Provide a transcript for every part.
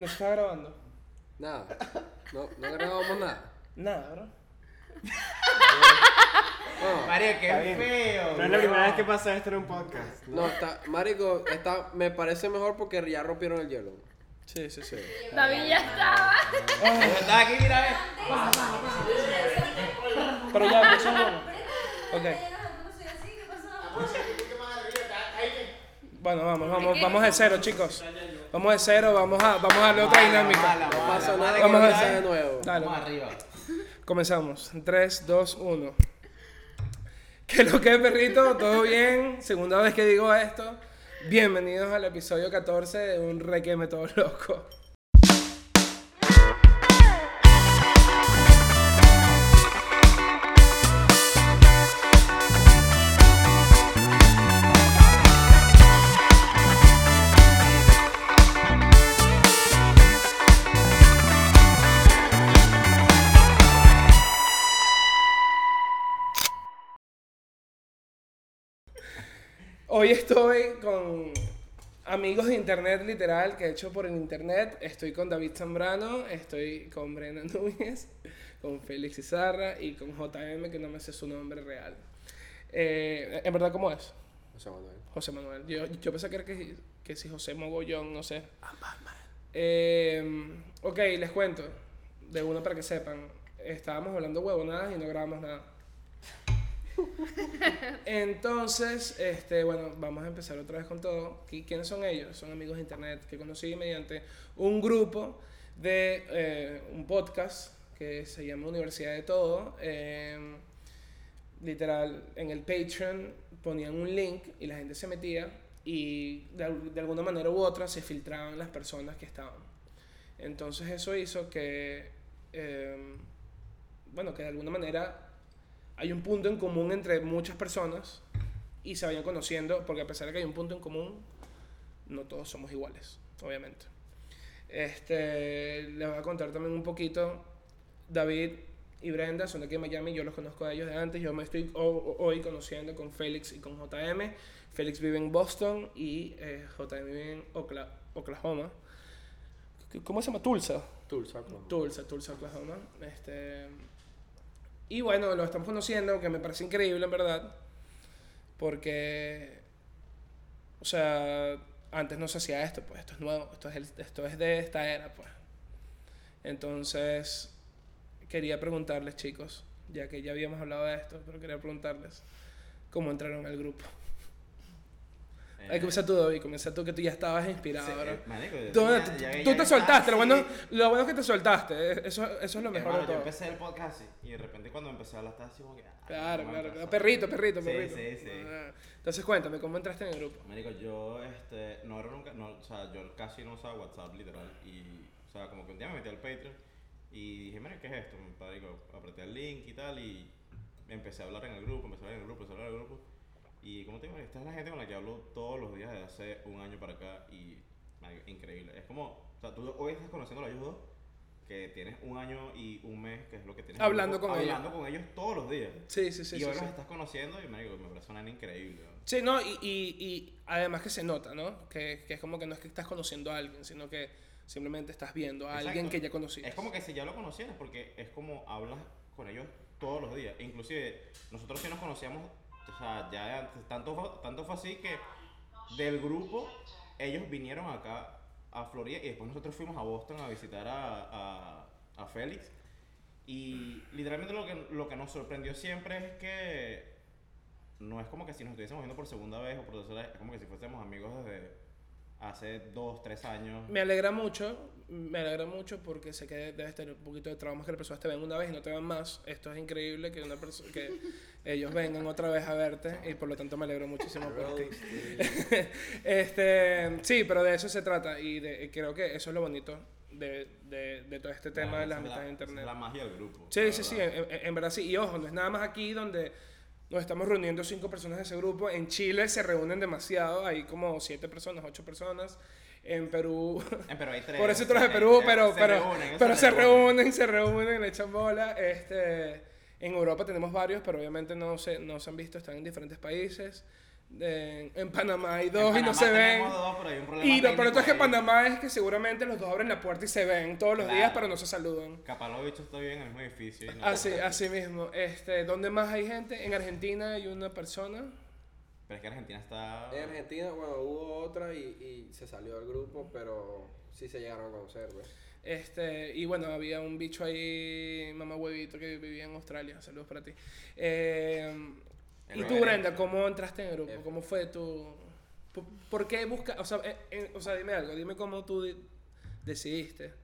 ¿No se está grabando? Nada. No, no grabamos nada. Nada, bro. No, Mario, qué Está bien. feo. No es la primera vez que pasa esto en un podcast. no está, marico, está, me parece mejor porque ya rompieron el hielo. Sí, sí, sí. David ya estaba. Está aquí, mira, ve. Pero ya, bueno. Ok. Bueno, vamos, vamos, vamos de cero, chicos. Vamos de cero, vamos a, vamos a darle otra dinámica. Mala, No mala. pasa nada que Vamos a empiece ver. de nuevo. Dale, Vamos arriba. comenzamos. 3, 2, 1. ¿Qué lo que es, perrito? ¿Todo bien? Segunda vez que digo esto. Bienvenidos al episodio 14 de Un Requeme Todo Loco. Hoy estoy con amigos de internet literal que he hecho por el internet. Estoy con David Zambrano, estoy con Brenda Núñez, con Félix Izarra y con JM que no me sé su nombre real. Eh, ¿En verdad cómo es? Sea, Manuel. José Manuel. Yo, yo pensé que era que, que si José Mogollón, no sé. Eh, ok, les cuento. De uno para que sepan. Estábamos hablando huevonadas y no grabamos nada. Entonces, este, bueno, vamos a empezar otra vez con todo. ¿Qui- ¿Quiénes son ellos? Son amigos de internet que conocí mediante un grupo de eh, un podcast que se llama Universidad de Todo. Eh, literal, en el Patreon ponían un link y la gente se metía y de, al- de alguna manera u otra se filtraban las personas que estaban. Entonces eso hizo que, eh, bueno, que de alguna manera hay un punto en común entre muchas personas y se vayan conociendo, porque a pesar de que hay un punto en común, no todos somos iguales, obviamente. Este, les voy a contar también un poquito. David y Brenda son de aquí de Miami, yo los conozco a ellos de antes. Yo me estoy ho- ho- hoy conociendo con Félix y con JM. Félix vive en Boston y eh, JM vive en Okla- Oklahoma. ¿Cómo se llama? Tulsa. Tulsa, Oklahoma. Tulsa, Tulsa, Oklahoma. Este, y bueno, lo estamos conociendo, que me parece increíble en verdad, porque, o sea, antes no se hacía esto, pues esto es nuevo, esto es, el- esto es de esta era, pues. Entonces, quería preguntarles, chicos, ya que ya habíamos hablado de esto, pero quería preguntarles, ¿cómo entraron al grupo? Ahí comienza tú, David, comienza tú, que tú ya estabas inspirado, Sí, eh, Tú, tenía- tú- ya- tú ya te soltaste, lo bueno, lo bueno es que te soltaste, eh, eso, eso es lo mejor Hermano, de yo empecé el podcast y de repente cuando empecé a hablar estaba así como que... ah, Claro, no, claro, claro. Perrito, perrito, Sí, perrito. sí, sí. Ah, Entonces cuéntame, ¿cómo entraste en el grupo? Marico, yo, este, no era nunca, no, o sea, yo casi no usaba WhatsApp, literal, y, o sea, como que un día me metí al Patreon y dije, mira, ¿qué es esto? Marico, apreté el link y tal, y empecé a hablar en el grupo, empecé a hablar en el grupo, empecé a hablar en el grupo, y como te digo, esta es la gente con la que hablo todos los días desde hace un año para acá, y, marico, increíble, es como, o sea, tú hoy estás conociendo a ellos dos, que tienes un año y un mes, que es lo que tienes. Hablando grupo, con ellos. Hablando con ellos todos los días. Sí, sí, sí. y sí, hoy sí. los estás conociendo y marico, me parece una increíble. ¿no? Sí, no, y, y, y además que se nota, ¿no? Que, que es como que no es que estás conociendo a alguien, sino que simplemente estás viendo a alguien Exacto. que ya conocías. Es como que si ya lo conocieras, porque es como hablas con ellos todos los días. Inclusive, nosotros sí nos conocíamos, o sea, ya antes, tanto, tanto fue así que del grupo, ellos vinieron acá a Florida y después nosotros fuimos a Boston a visitar a, a, a Félix. Y literalmente lo que, lo que nos sorprendió siempre es que no es como que si nos estuviésemos viendo por segunda vez o por tercera vez, es como que si fuésemos amigos desde hace dos, tres años. Me alegra mucho, me alegra mucho porque sé que debes tener un poquito de traumas que las personas te ven una vez y no te ven más. Esto es increíble que una persona que ellos vengan otra vez a verte y por lo tanto me alegro muchísimo por ti. este, sí, pero de eso se trata y de- creo que eso es lo bonito de, de, de todo este tema de las amistades de internet. Es la magia del grupo. Sí, sí, sí, verdad. en, en- en verdad sí. Y ojo, no es nada más aquí donde nos estamos reuniendo cinco personas de ese grupo. En Chile se reúnen demasiado, hay como siete personas, ocho personas. En Perú, Eh, pero hay tres. por eso eh, Perú, eh, pero, se pero, reúnen, pero se reúnen, se reúnen, le echan bola. Este, en Europa tenemos varios, pero obviamente no se, no se han visto, están en diferentes países. En, en Panamá hay En dos y no se ven. dos, pero hay un problema Y lo peor es que. Panamá es que seguramente los dos abren la puerta y se ven todos los Claro. días, pero no se saludan. Capaz los bichos viven en el mismo edificio. y no- Así, así mismo. Este, ¿Dónde más hay gente? En Argentina hay una persona. Pero es que Argentina está. En Argentina, bueno, hubo otra y, y se salió del grupo, pero sí se llegaron a conocer, pues. Este, y bueno, había un bicho ahí, mamá huevito, que vivía en Australia. Saludos para ti. Eh, y tú. Brenda, ¿cómo entraste en el grupo? F. ¿Cómo fue tu...? por- ¿Por qué busca, o sea, eh, eh, o sea, dime algo, dime cómo tú di- decidiste,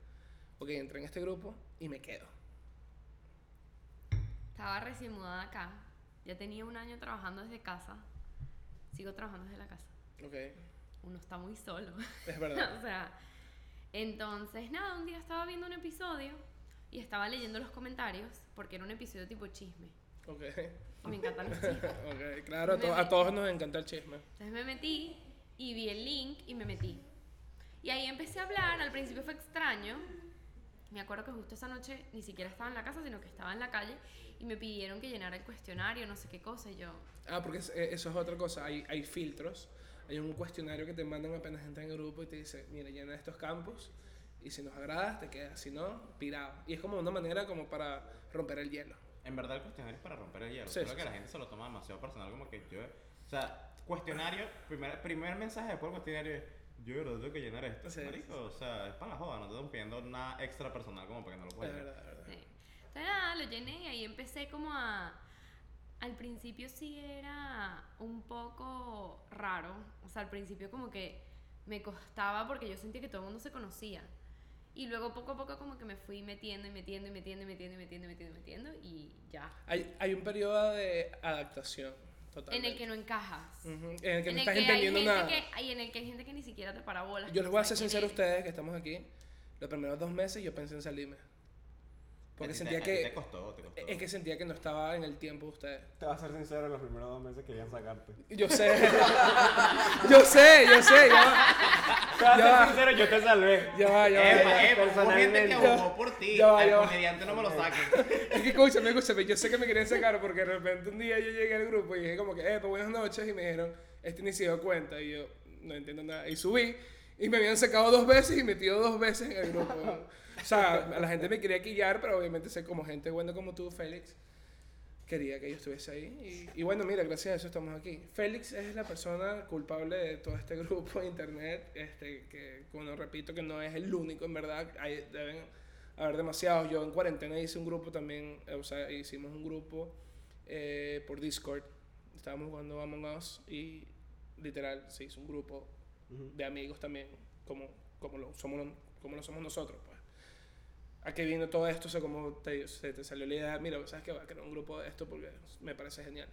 ok, entré en este grupo y me quedo. Estaba recién mudada acá. Ya tenía un año trabajando desde casa. Sigo trabajando desde la casa. Ok, Uno está muy solo. es verdad. o sea, entonces nada, un día estaba viendo un episodio y estaba leyendo los comentarios porque era un episodio tipo chisme. Ok, me encantan los chismes. ok, claro, a, to- a todos nos encanta el chisme. Entonces me metí y vi el link y me metí. Y ahí empecé a hablar, al principio fue extraño. Me acuerdo que justo esa noche ni siquiera estaba en la casa, sino que estaba en la calle y me pidieron que llenara el cuestionario, no sé qué cosa, y yo, Ah, porque eh, eso es otra cosa, hay, hay filtros, hay un cuestionario que te mandan apenas entras en el grupo y te dice, mira, llena estos campos y si nos agradas te quedas, si no, pirado. Y es como una manera como para romper el hielo. En verdad el cuestionario es para romper el hielo. Sí, Creo sí, que sí. la gente se lo toma demasiado personal, como que yo... O sea, cuestionario, primer, primer mensaje después del cuestionario es, yo de verdad tengo que llenar esto. Sí, Marico, o sea, es para la joda, no te estamos pidiendo nada extra personal como para que no lo puedas verdad, llenar. verdad. sí. Entonces nada, lo llené y ahí empecé como a... Al principio sí era un poco raro, o sea, al principio como que me costaba porque yo sentía que todo el mundo se conocía. Y luego poco a poco como que me fui metiendo y metiendo y metiendo y metiendo y metiendo y metiendo y metiendo y ya. Hay, hay un periodo de adaptación, En totalmente. el que no encajas. Ujú, en el que en no el estás que entendiendo nada. que- y en el que hay gente que ni siquiera te para bolas. Yo les voy a ser sincero a ustedes que estamos aquí. Los primeros dos meses yo pensé en salirme. Porque sentía te- a ti que... Te costó, te costó. Es que sentía que no estaba en el tiempo de ustedes. Te voy a ser sincero, los primeros dos meses querían sacarte. Yo sé. yo sé, yo sé. Ya va, Te voy a ser va. sincero, yo te salvé. ya va. Ya va, Epa, va. epa, hubo gente que abogó por ti. Ya va, Al ya va. comediante no me lo saquen. Es que escúchame, escúchame. Yo sé que me querían sacar porque de repente un día yo llegué al grupo y dije como que, eh, pues buenas noches. Y me dijeron, este ni se dio cuenta. Y yo no entiendo nada. Y subí y me habían sacado dos veces y metido dos veces en el grupo. O sea, la gente me quería quillar, pero obviamente sé como gente buena como tú, Félix. Quería que yo estuviese ahí. Y, y bueno, mira, gracias a eso estamos aquí. Félix es la persona culpable de todo este grupo de internet. Este, que, bueno, repito que no es el único, en verdad. Hay, deben haber demasiados. Yo en cuarentena hice un grupo también. O sea, hicimos un grupo eh, por Discord. Estábamos jugando Among Us y literal se hizo un grupo de amigos también, como, como, lo, somos, como lo somos nosotros. Pues. ¿A qué vino todo esto? O sea, como te, se te salió la idea, mira, ¿sabes qué? Voy a crear un grupo de esto porque me parece genial.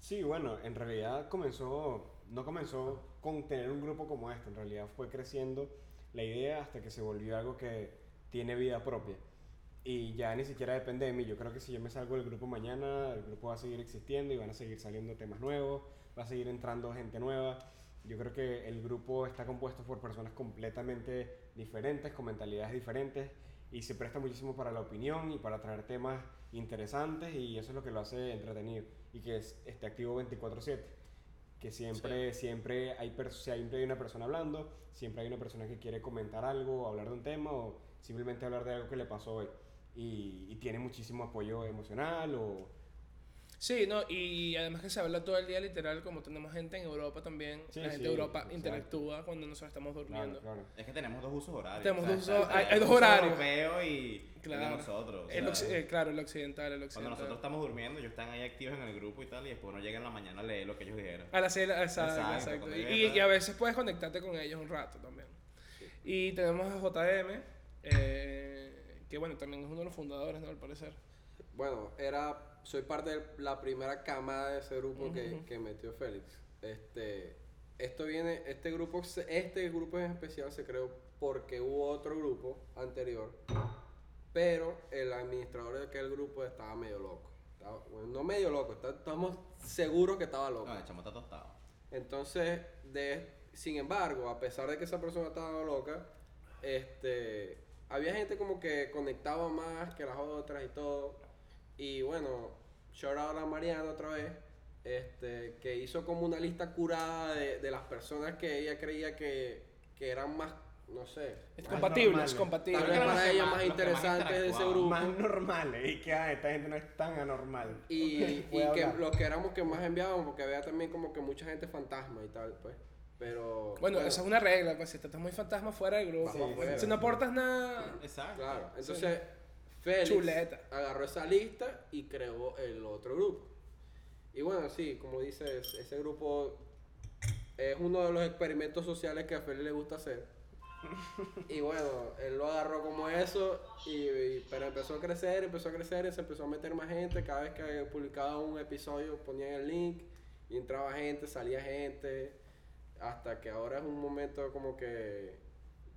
Sí, bueno, en realidad comenzó, no comenzó con tener un grupo como este, en realidad fue creciendo la idea hasta que se volvió algo que tiene vida propia. Y ya ni siquiera depende de mí. Yo creo que si yo me salgo del grupo mañana, el grupo va a seguir existiendo y van a seguir saliendo temas nuevos, va a seguir entrando gente nueva. Yo creo que el grupo está compuesto por personas completamente diferentes, con mentalidades diferentes, y se presta muchísimo para la opinión y para traer temas interesantes, y eso es lo que lo hace entretenido, y que es, esté activo 24/7. Que siempre, siempre, hay siempre hay una persona hablando, siempre hay una persona que quiere comentar algo, hablar de un tema, o simplemente hablar de algo que le pasó hoy. Y, y tiene muchísimo apoyo emocional o... Sí, no, y además que se habla todo el día literal, como tenemos gente en Europa también, Sí, la gente sí, de Europa exacto. interactúa cuando nosotros estamos durmiendo. claro. Es que tenemos dos usos horarios. Tenemos o sea, dos usos- hay- hay horarios. europeo y el Claro. de nosotros. o El sea, eh, claro, el occidental, el Cuando occidental. nosotros estamos durmiendo, ellos están ahí activos en el grupo y tal, y después uno llega en la mañana a leer lo que ellos dijeron. A las seis, exacto, Exacto, exacto. cuando y a veces puedes conectarte con ellos un rato también. Y tenemos a JM, eh, que bueno, también es uno de los fundadores, ¿no? Al parecer. Bueno, era, soy parte de la primera camada de ese grupo que, que metió Félix. Este, esto viene, este grupo, este grupo en especial se creó porque hubo otro grupo anterior, pero el administrador de aquel grupo estaba medio loco. Estaba- bueno, no medio loco, está- estamos seguros que estaba loco. No, el chamo está tostado. Entonces, de, sin embargo, a pesar de que esa persona estaba loca, este, había gente como que conectaba más que las otras y todo. Y bueno, shout out a Mariano otra vez. este, que hizo como una lista curada de, de las personas que ella creía que, que eran más, no sé, Es Más compatible, es compatible. tal vez para ella más- más interesantes de ese grupo. Más normales. Y que ah, esta gente no es tan anormal. Y, y que los que éramos que más enviábamos, porque había también como que mucha gente fantasma y tal, pues. Pero. Bueno, esa es una regla, pues si estás muy fantasma fuera del grupo. Afuera. Si no aportas nada, Exacto. Claro, entonces Félix Chuleta. agarró esa lista y creó el otro grupo. Y bueno, sí, como dices, ese grupo es uno de los experimentos sociales que a Félix le gusta hacer. Y bueno, él lo agarró como eso, y, y- pero empezó a crecer, empezó a crecer, y se empezó a meter más gente. Cada vez que publicaba un episodio ponían el link y entraba gente, salía gente, hasta que ahora es un momento como que,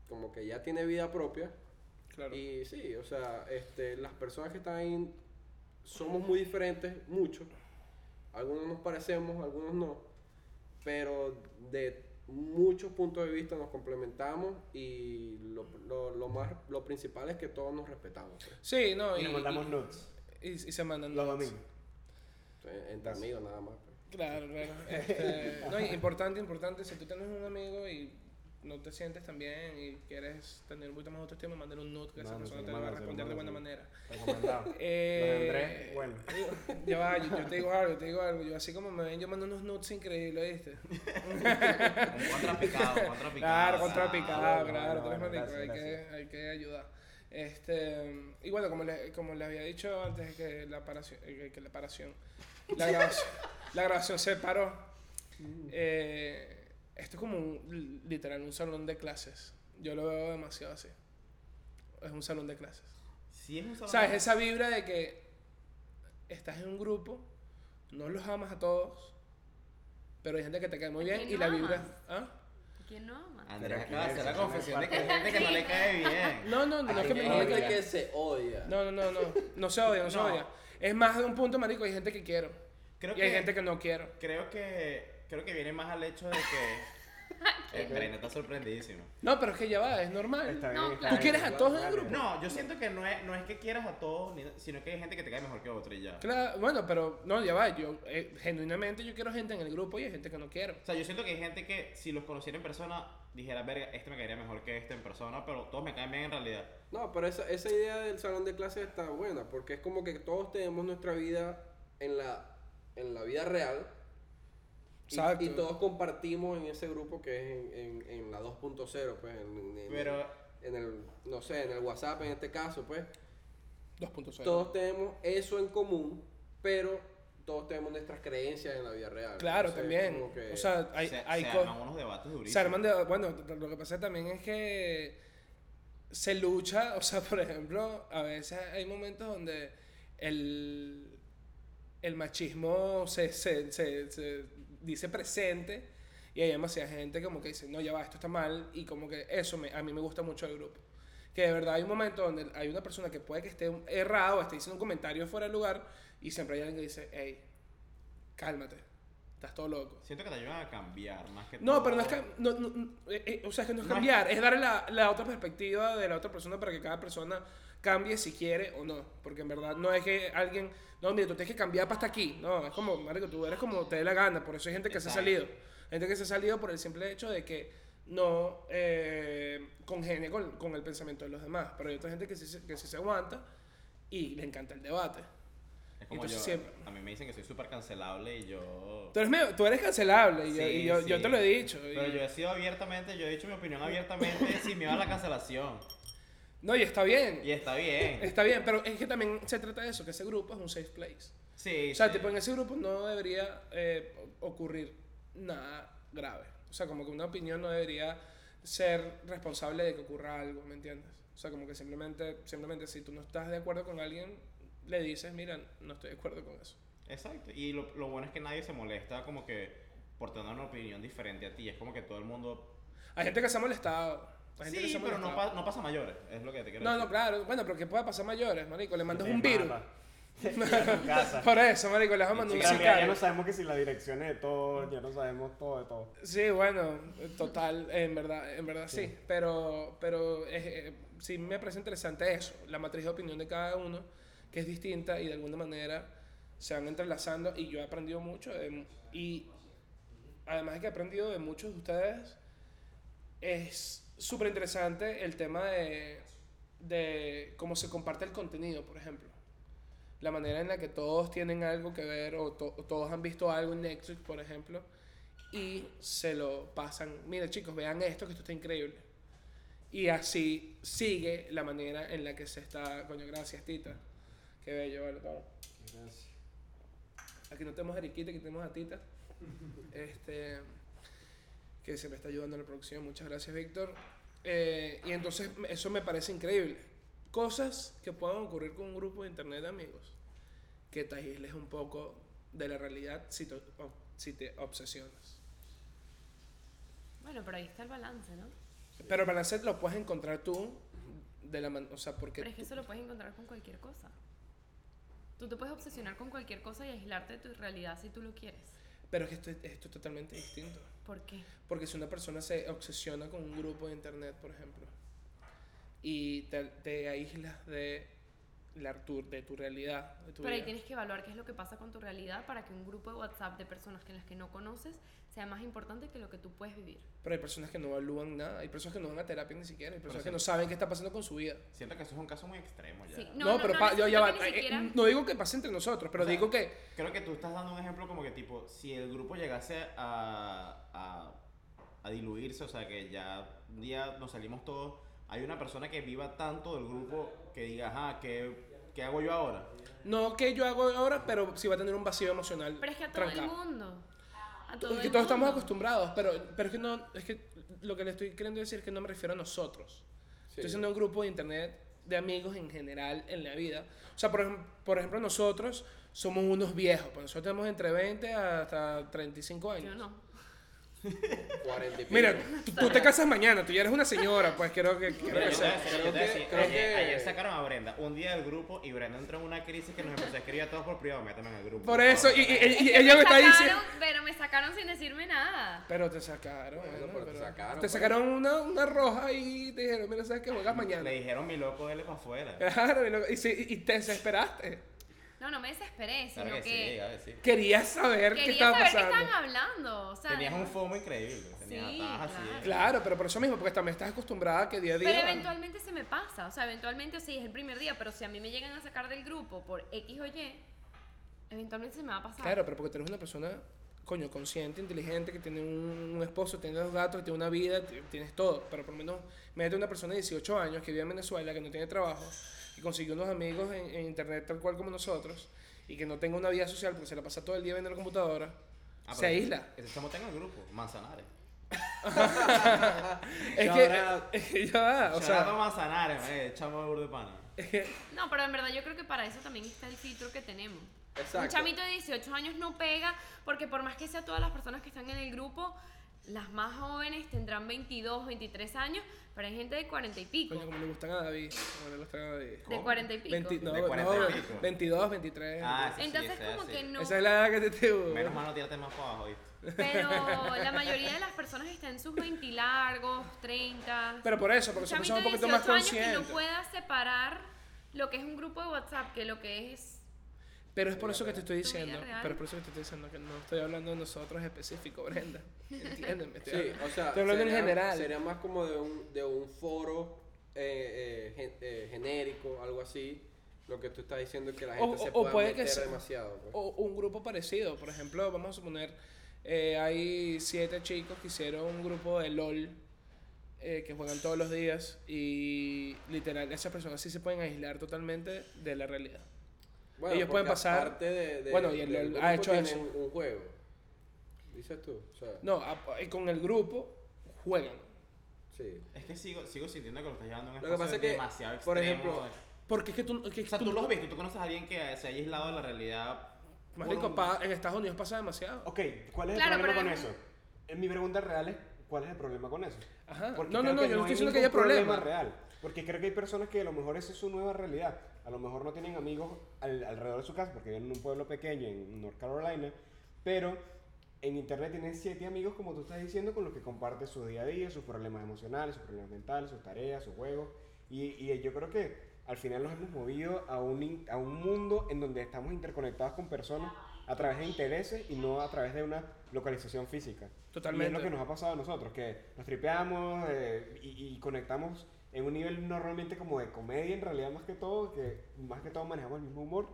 como que ya tiene vida propia. Claro. Y sí, o sea, este, las personas que están ahí somos muy diferentes, muchos. Algunos nos parecemos, algunos no. Pero de muchos puntos de vista nos complementamos y lo, lo, lo más, lo principal es que todos nos respetamos. pues. Sí, no, Y y, nos mandamos y- nudes. y- y se mandan Los nudes. En- Entre amigos nada más. pues. Claro, claro. Este, no, importante, importante, si tú tienes un amigo y no te sientes tan bien y quieres tener un poquito más autoestima, mándale un nude que esa persona te va a responder de buena manera. Recomendado. Eh, Andrés, bueno. Ya va, yo, yo te digo algo, yo te digo algo. Yo así como me ven, yo mando unos nudes increíbles, ¿viste? Contrapicado. Claro, contra picado, claro, tú bueno, eres marico, gracias, hay, que, hay que ayudar. Este, y bueno, como les como les había dicho antes que la paración, que, que la paración, la grabación, la grabación se paró. Eh, esto es como un, literal un salón de clases. Yo lo veo demasiado así. Es un salón de clases. Sí, es un salón. ¿Sabes? Esa vibra de que estás en un grupo, no los amas a todos, pero hay gente que te cae muy ¿A bien y la vibra. amas? ¿Ah? ¿Quién no ama? Andrés acaba de la confesión de que hay gente que no le cae bien. No, no, no, no es que me Hay no que se odia. No, no, no, no. No se odia, no se odia. Es más de un punto, marico, hay gente que quiero. Creo y hay que- gente que no quiero. Creo que, creo que viene más al hecho de que. Brenda está sorprendidísimo. No, pero es que ya va, es normal. Está bien, No, está claro. ¿Tú quieres bien, a todos en el grupo? No, yo siento que no es, no es que quieras a todos, ni- sino que hay gente que te cae mejor que otra y ya. Claro, bueno, pero no, ya va. Yo, eh, genuinamente, yo quiero gente en el grupo y hay gente que no quiero. O sea, yo siento que hay gente que si los conociera en persona dijera, verga, este me caería mejor que este en persona, pero todos me caen bien en realidad. No, pero esa, esa idea del salón de clases está buena, porque es como que todos tenemos nuestra vida en la, en la vida real. Y- Exacto. Y, todos compartimos en ese grupo que es en, en, en la 2.0, pues. En, en- Pero en el, no sé, en el WhatsApp en este caso, pues. 2.0. Todos tenemos eso en común, pero todos tenemos nuestras creencias en la vida real. Claro, también. que- O sea, hay, se, hay se arman unos debates durísimos. Se arman de. Bueno, lo que pasa también es que se lucha, o sea, por ejemplo, a veces hay momentos donde el, el machismo se, se, se, se dice presente y hay demasiada gente como que dice, no, ya va, esto está mal y como que eso me, a mí me gusta mucho del grupo. Que de verdad hay un momento donde hay una persona que puede que esté errado, esté diciendo un comentario fuera de lugar y siempre hay alguien que dice, hey, cálmate, estás todo loco. Siento que te ayudan a cambiar más que No, todo. pero no es que. No, no, no, eh, eh, o sea, es que no es No es- cambiar, es darle la, la otra perspectiva de la otra persona para que cada persona cambie si quiere o no. Porque en verdad no es que alguien. No, mira, tú tienes que cambiar para hasta aquí. No, es como, Marico, tú eres como te dé la gana. Por eso hay gente que se ha salido. Gente que se ha salido por el simple hecho de que no eh, congene con, con el pensamiento de los demás. Pero hay otra gente que sí, se- que sí se aguanta y le encanta el debate. Es como Entonces yo, siempre- a mí me dicen que soy súper cancelable y yo... Tú eres, medio- tú eres cancelable y, yo, Sí, y yo, yo sí. te lo he dicho. y- Pero yo he sido abiertamente, yo he dicho mi opinión abiertamente sin miedo a la cancelación. No, y está bien. Y está bien. Está bien, pero es que también se trata de eso, que ese grupo es un safe place. Sí, O sea, sí. tipo, en ese grupo no debería eh, ocurrir nada grave. O sea, como que una opinión no debería ser responsable de que ocurra algo, ¿me entiendes? O sea, como que simplemente, simplemente si tú no estás de acuerdo con alguien, le dices, mira, no estoy de acuerdo con eso. Exacto. Y lo, lo bueno es que nadie se molesta como que por tener una opinión diferente a ti. Es como que todo el mundo... Hay gente que se ha molestado. Hay gente que Sí, se ha pero no, molestado. pa- no pasa mayores. Es lo que te quiero No, decir. no, claro. Bueno, pero ¿qué puede pasar mayores, marico? Le mandas un virus. casa. Por eso, marico, le vas a mandar un ya no sabemos que si las direcciones de todo, ya no sabemos todo de todo. Sí, bueno, total, en verdad, en verdad sí. Sí. Pero, pero es, eh, sí me parece interesante eso, la matriz de opinión de cada uno, que es distinta y de alguna manera se van entrelazando y yo he aprendido mucho y además de que he aprendido de muchos de ustedes, es súper interesante el tema de, de cómo se comparte el contenido, por ejemplo. La manera en la que todos tienen algo que ver o, o todos han visto algo en Netflix, por ejemplo, y se lo pasan. Mira chicos, vean esto, que esto está increíble. Y así sigue la manera en la que se está... Coño, gracias, Tita. Qué bello, vale, todo. Gracias. Aquí no tenemos a Eriquita, aquí tenemos a Tita. Este, que se me está ayudando en la producción. Muchas gracias, Víctor. Eh, y entonces eso me parece increíble. Cosas que puedan ocurrir con un grupo de internet de amigos que te aísles un poco de la realidad si te, si te obsesionas. Bueno, pero ahí está el balance, ¿no? Pero el balance lo puedes encontrar tú de la man- o sea, porque Pero es que eso lo puedes encontrar con cualquier cosa. Tú te puedes obsesionar con cualquier cosa y aislarte de tu realidad si tú lo quieres. pero es que esto, esto es totalmente distinto. ¿Por qué? Porque si una persona se obsesiona con un grupo de internet, por ejemplo, y te, te aíslas de, la, tu, de tu realidad, de tu Pero ahí vida. tienes que evaluar qué es lo que pasa con tu realidad para que un grupo de WhatsApp de personas que en las que no conoces sea más importante que lo que tú puedes vivir. Pero hay personas que no evalúan nada, hay personas que no van a terapia ni siquiera, hay personas sí. que no saben qué está pasando con su vida. Siento que eso es un caso muy extremo ya. Sí, No, no, no, pero no yo ya va- eh, siquiera- no digo que pase entre nosotros, pero O sea, digo que Creo que tú estás dando un ejemplo como que tipo, si el grupo llegase a, a, a diluirse, o sea que ya un día nos salimos todos, hay una persona que viva tanto del grupo que diga, ajá, ¿qué, qué hago yo ahora? no que yo hago ahora, pero sí va a tener un vacío emocional. Pero es que a todo el trancado. mundo. A todo que el todos estamos mundo. acostumbrados, pero, pero es que no, es que lo que le estoy queriendo decir es que no me refiero a nosotros. Estoy diciendo a un grupo de internet de amigos en general en la vida. O sea, por, por ejemplo, nosotros somos unos viejos, pues nosotros tenemos entre 20 hasta 35 años. Yo no. 40 y pico. Mira, tú, tú te casas mañana, tú ya eres una señora, pues que, que creo que- creo ayer, que- ayer sacaron a Brenda un día del grupo y Brenda entró en una crisis que nos empezó a escribir a todos por privado, méteme en el grupo. Por eso, y, y- y- y que ella me está sacaron, diciendo... Pero me sacaron sin decirme nada. Pero te sacaron, Bueno, bueno, pero te pero- sacaron, te pues. sacaron una, una roja y te dijeron, mira, ¿sabes qué? Juegas mañana. Le dijeron mi loco, dele para afuera. Claro, y, lo- y sí, y te desesperaste. No, no me desesperé, sino Claro que que, sí, claro que sí. Querías saber qué quería estaba saber qué pasando. estaban hablando. O sea, Tenías un FOMO increíble. Tenías, Sí, estabas así. claro. Claro, pero por eso mismo, porque también estás acostumbrada a que día a día. Pero eventualmente se me pasa, o sea, eventualmente sí es el primer día, pero si a mí me llegan a sacar del grupo por X o Y, eventualmente se me va a pasar. Claro, pero porque tú eres una persona, coño, consciente, inteligente, que tiene un, un esposo, tiene dos gatos, tiene una vida, tienes todo. Pero por lo menos, imagínate una persona de 18 años que vive en Venezuela, que no tiene trabajo, que consiguió unos amigos en, en internet tal cual como nosotros, y que no tenga una vida social porque se la pasa todo el día viendo la computadora, Ah, se aísla. Ese chamo en el grupo, Manzanares. Es que, out. es que ya va, o sea, Manzanares, eh, chamo de burro de pana. No, pero en verdad yo creo que para eso también está el filtro que tenemos. Un Exacto. chamito de 18 años no pega porque por más que sea todas las personas que están en el grupo, las más jóvenes tendrán 22, 23 años, pero hay gente de 40 y pico. coño, como le gustan a David, como le gustan a David. De ¿Cómo? 40 y pico. 20 no, De 40 no, y pico. 22, 23. Ah, sí, Entonces sí, como sí. que no... Esa es la edad que te tuvo. Menos mal no tírate más para abajo, ¿viste? Pero la mayoría de las personas están en sus 20 largos, 30. Pero por eso, porque son personas un poquito más 18 años que conscientes. no pueda separar lo que es un grupo de WhatsApp que lo que es... Pero es por eso que te estoy diciendo, pero es por eso que te estoy diciendo que no estoy hablando de nosotros específico, Brenda. Entiéndeme. Estoy Sí, hablando- o sea, estoy hablando sería, en general. sería más como de un, de un foro eh, eh, gen- eh, genérico, algo así. Lo que tú estás diciendo es que la O- gente se o- pueda puede que meter sea- demasiado. pues. O un grupo parecido, por ejemplo, vamos a suponer, eh, hay siete chicos que hicieron un grupo de LOL eh, que juegan todos los días y literal, esas personas sí se pueden aislar totalmente de la realidad. Bueno, ellos pueden pasar- aparte de, de- bueno, y el- el- ha hecho eso. Un, un juego. Dices tú. O sea, No, a- y con el grupo juegan. sí. Es que sigo, sigo sintiendo que lo estás llevando a un Lo que pasa es que, demasiado por extremo. ejemplo, Porque es que tú, que o sea, tú- tú lo has visto, tú conoces a alguien que se haya aislado de la realidad. por Marico, un- pa- en Estados Unidos pasa demasiado. Ok, ¿cuál es Claro, el problema con es- eso? En mi pregunta real es, ¿cuál es el problema con eso? Ajá. Porque No, no, no, yo no estoy diciendo que haya problema. real. Porque creo que hay personas que a lo mejor esa es su nueva realidad. A lo mejor no tienen amigos al- alrededor de su casa porque viven en un pueblo pequeño en North Carolina, pero en internet tienen siete amigos, como tú estás diciendo, con los que comparte su día a día, sus problemas emocionales, sus problemas mentales, sus tareas, sus juegos. Y, y yo creo que al final nos hemos movido a un, a un mundo en donde estamos interconectados con personas a través de intereses y no a través de una localización física. Y Totalmente. es lo que nos ha pasado a nosotros, que nos tripeamos eh, y, y conectamos en un nivel normalmente como de comedia en realidad más que todo, que más que todo manejamos el mismo humor,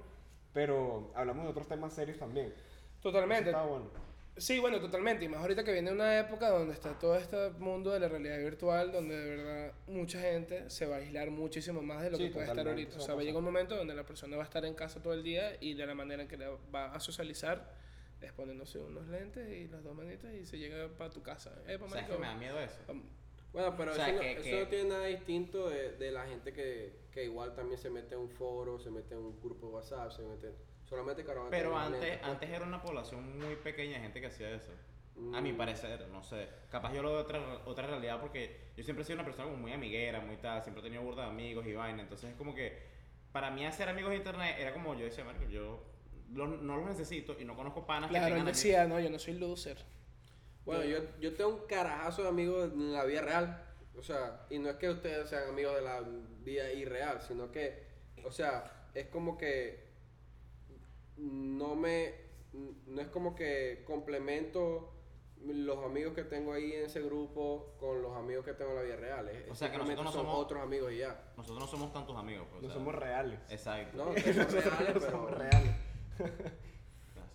pero hablamos de otros temas serios también. Totalmente. Está bueno. Sí, bueno, totalmente. Y más ahorita que viene una época donde está todo este mundo de la realidad virtual, donde de verdad mucha gente se va a aislar muchísimo más de lo Sí, que puede estar ahorita. O sea, va va a a llegar un momento donde la persona va a estar en casa todo el día y de la manera en que la va a socializar es poniéndose unos lentes y las dos manitas y se llega para tu casa. Eh, pa' ¿Sabes que me da miedo eso? vamos. Bueno, pero O sea, eso, no, que- eso que- no tiene nada distinto de, de la gente que, que igual también se mete en un foro, se mete en un grupo de WhatsApp, se mete... Solamente que ahora van a Pero antes, pues. antes era una población muy pequeña de gente que hacía eso. A mi Mm. parecer, no sé. Capaz yo lo veo otra, otra realidad porque yo siempre he sido una persona como muy amiguera, muy tal, siempre he tenido burda de amigos y vaina. Entonces es como que para mí hacer amigos de internet era como yo decía, "Marico, yo lo- no los necesito y no conozco panas que Claro, él tengan amigos". decía, no, yo no soy loser. Bueno, yo, yo tengo un carajazo de amigos en la vida real. O sea, y no es que ustedes sean amigos de la vida irreal, sino que, o sea, es como que no me. No es como que complemento los amigos que tengo ahí en ese grupo con los amigos que tengo en la vida real. Es- O sea, que nosotros no son somos- otros amigos y ya. Nosotros no somos tantos amigos. pues, No o sea, somos reales. Exacto. No, son reales, No pero. somos reales.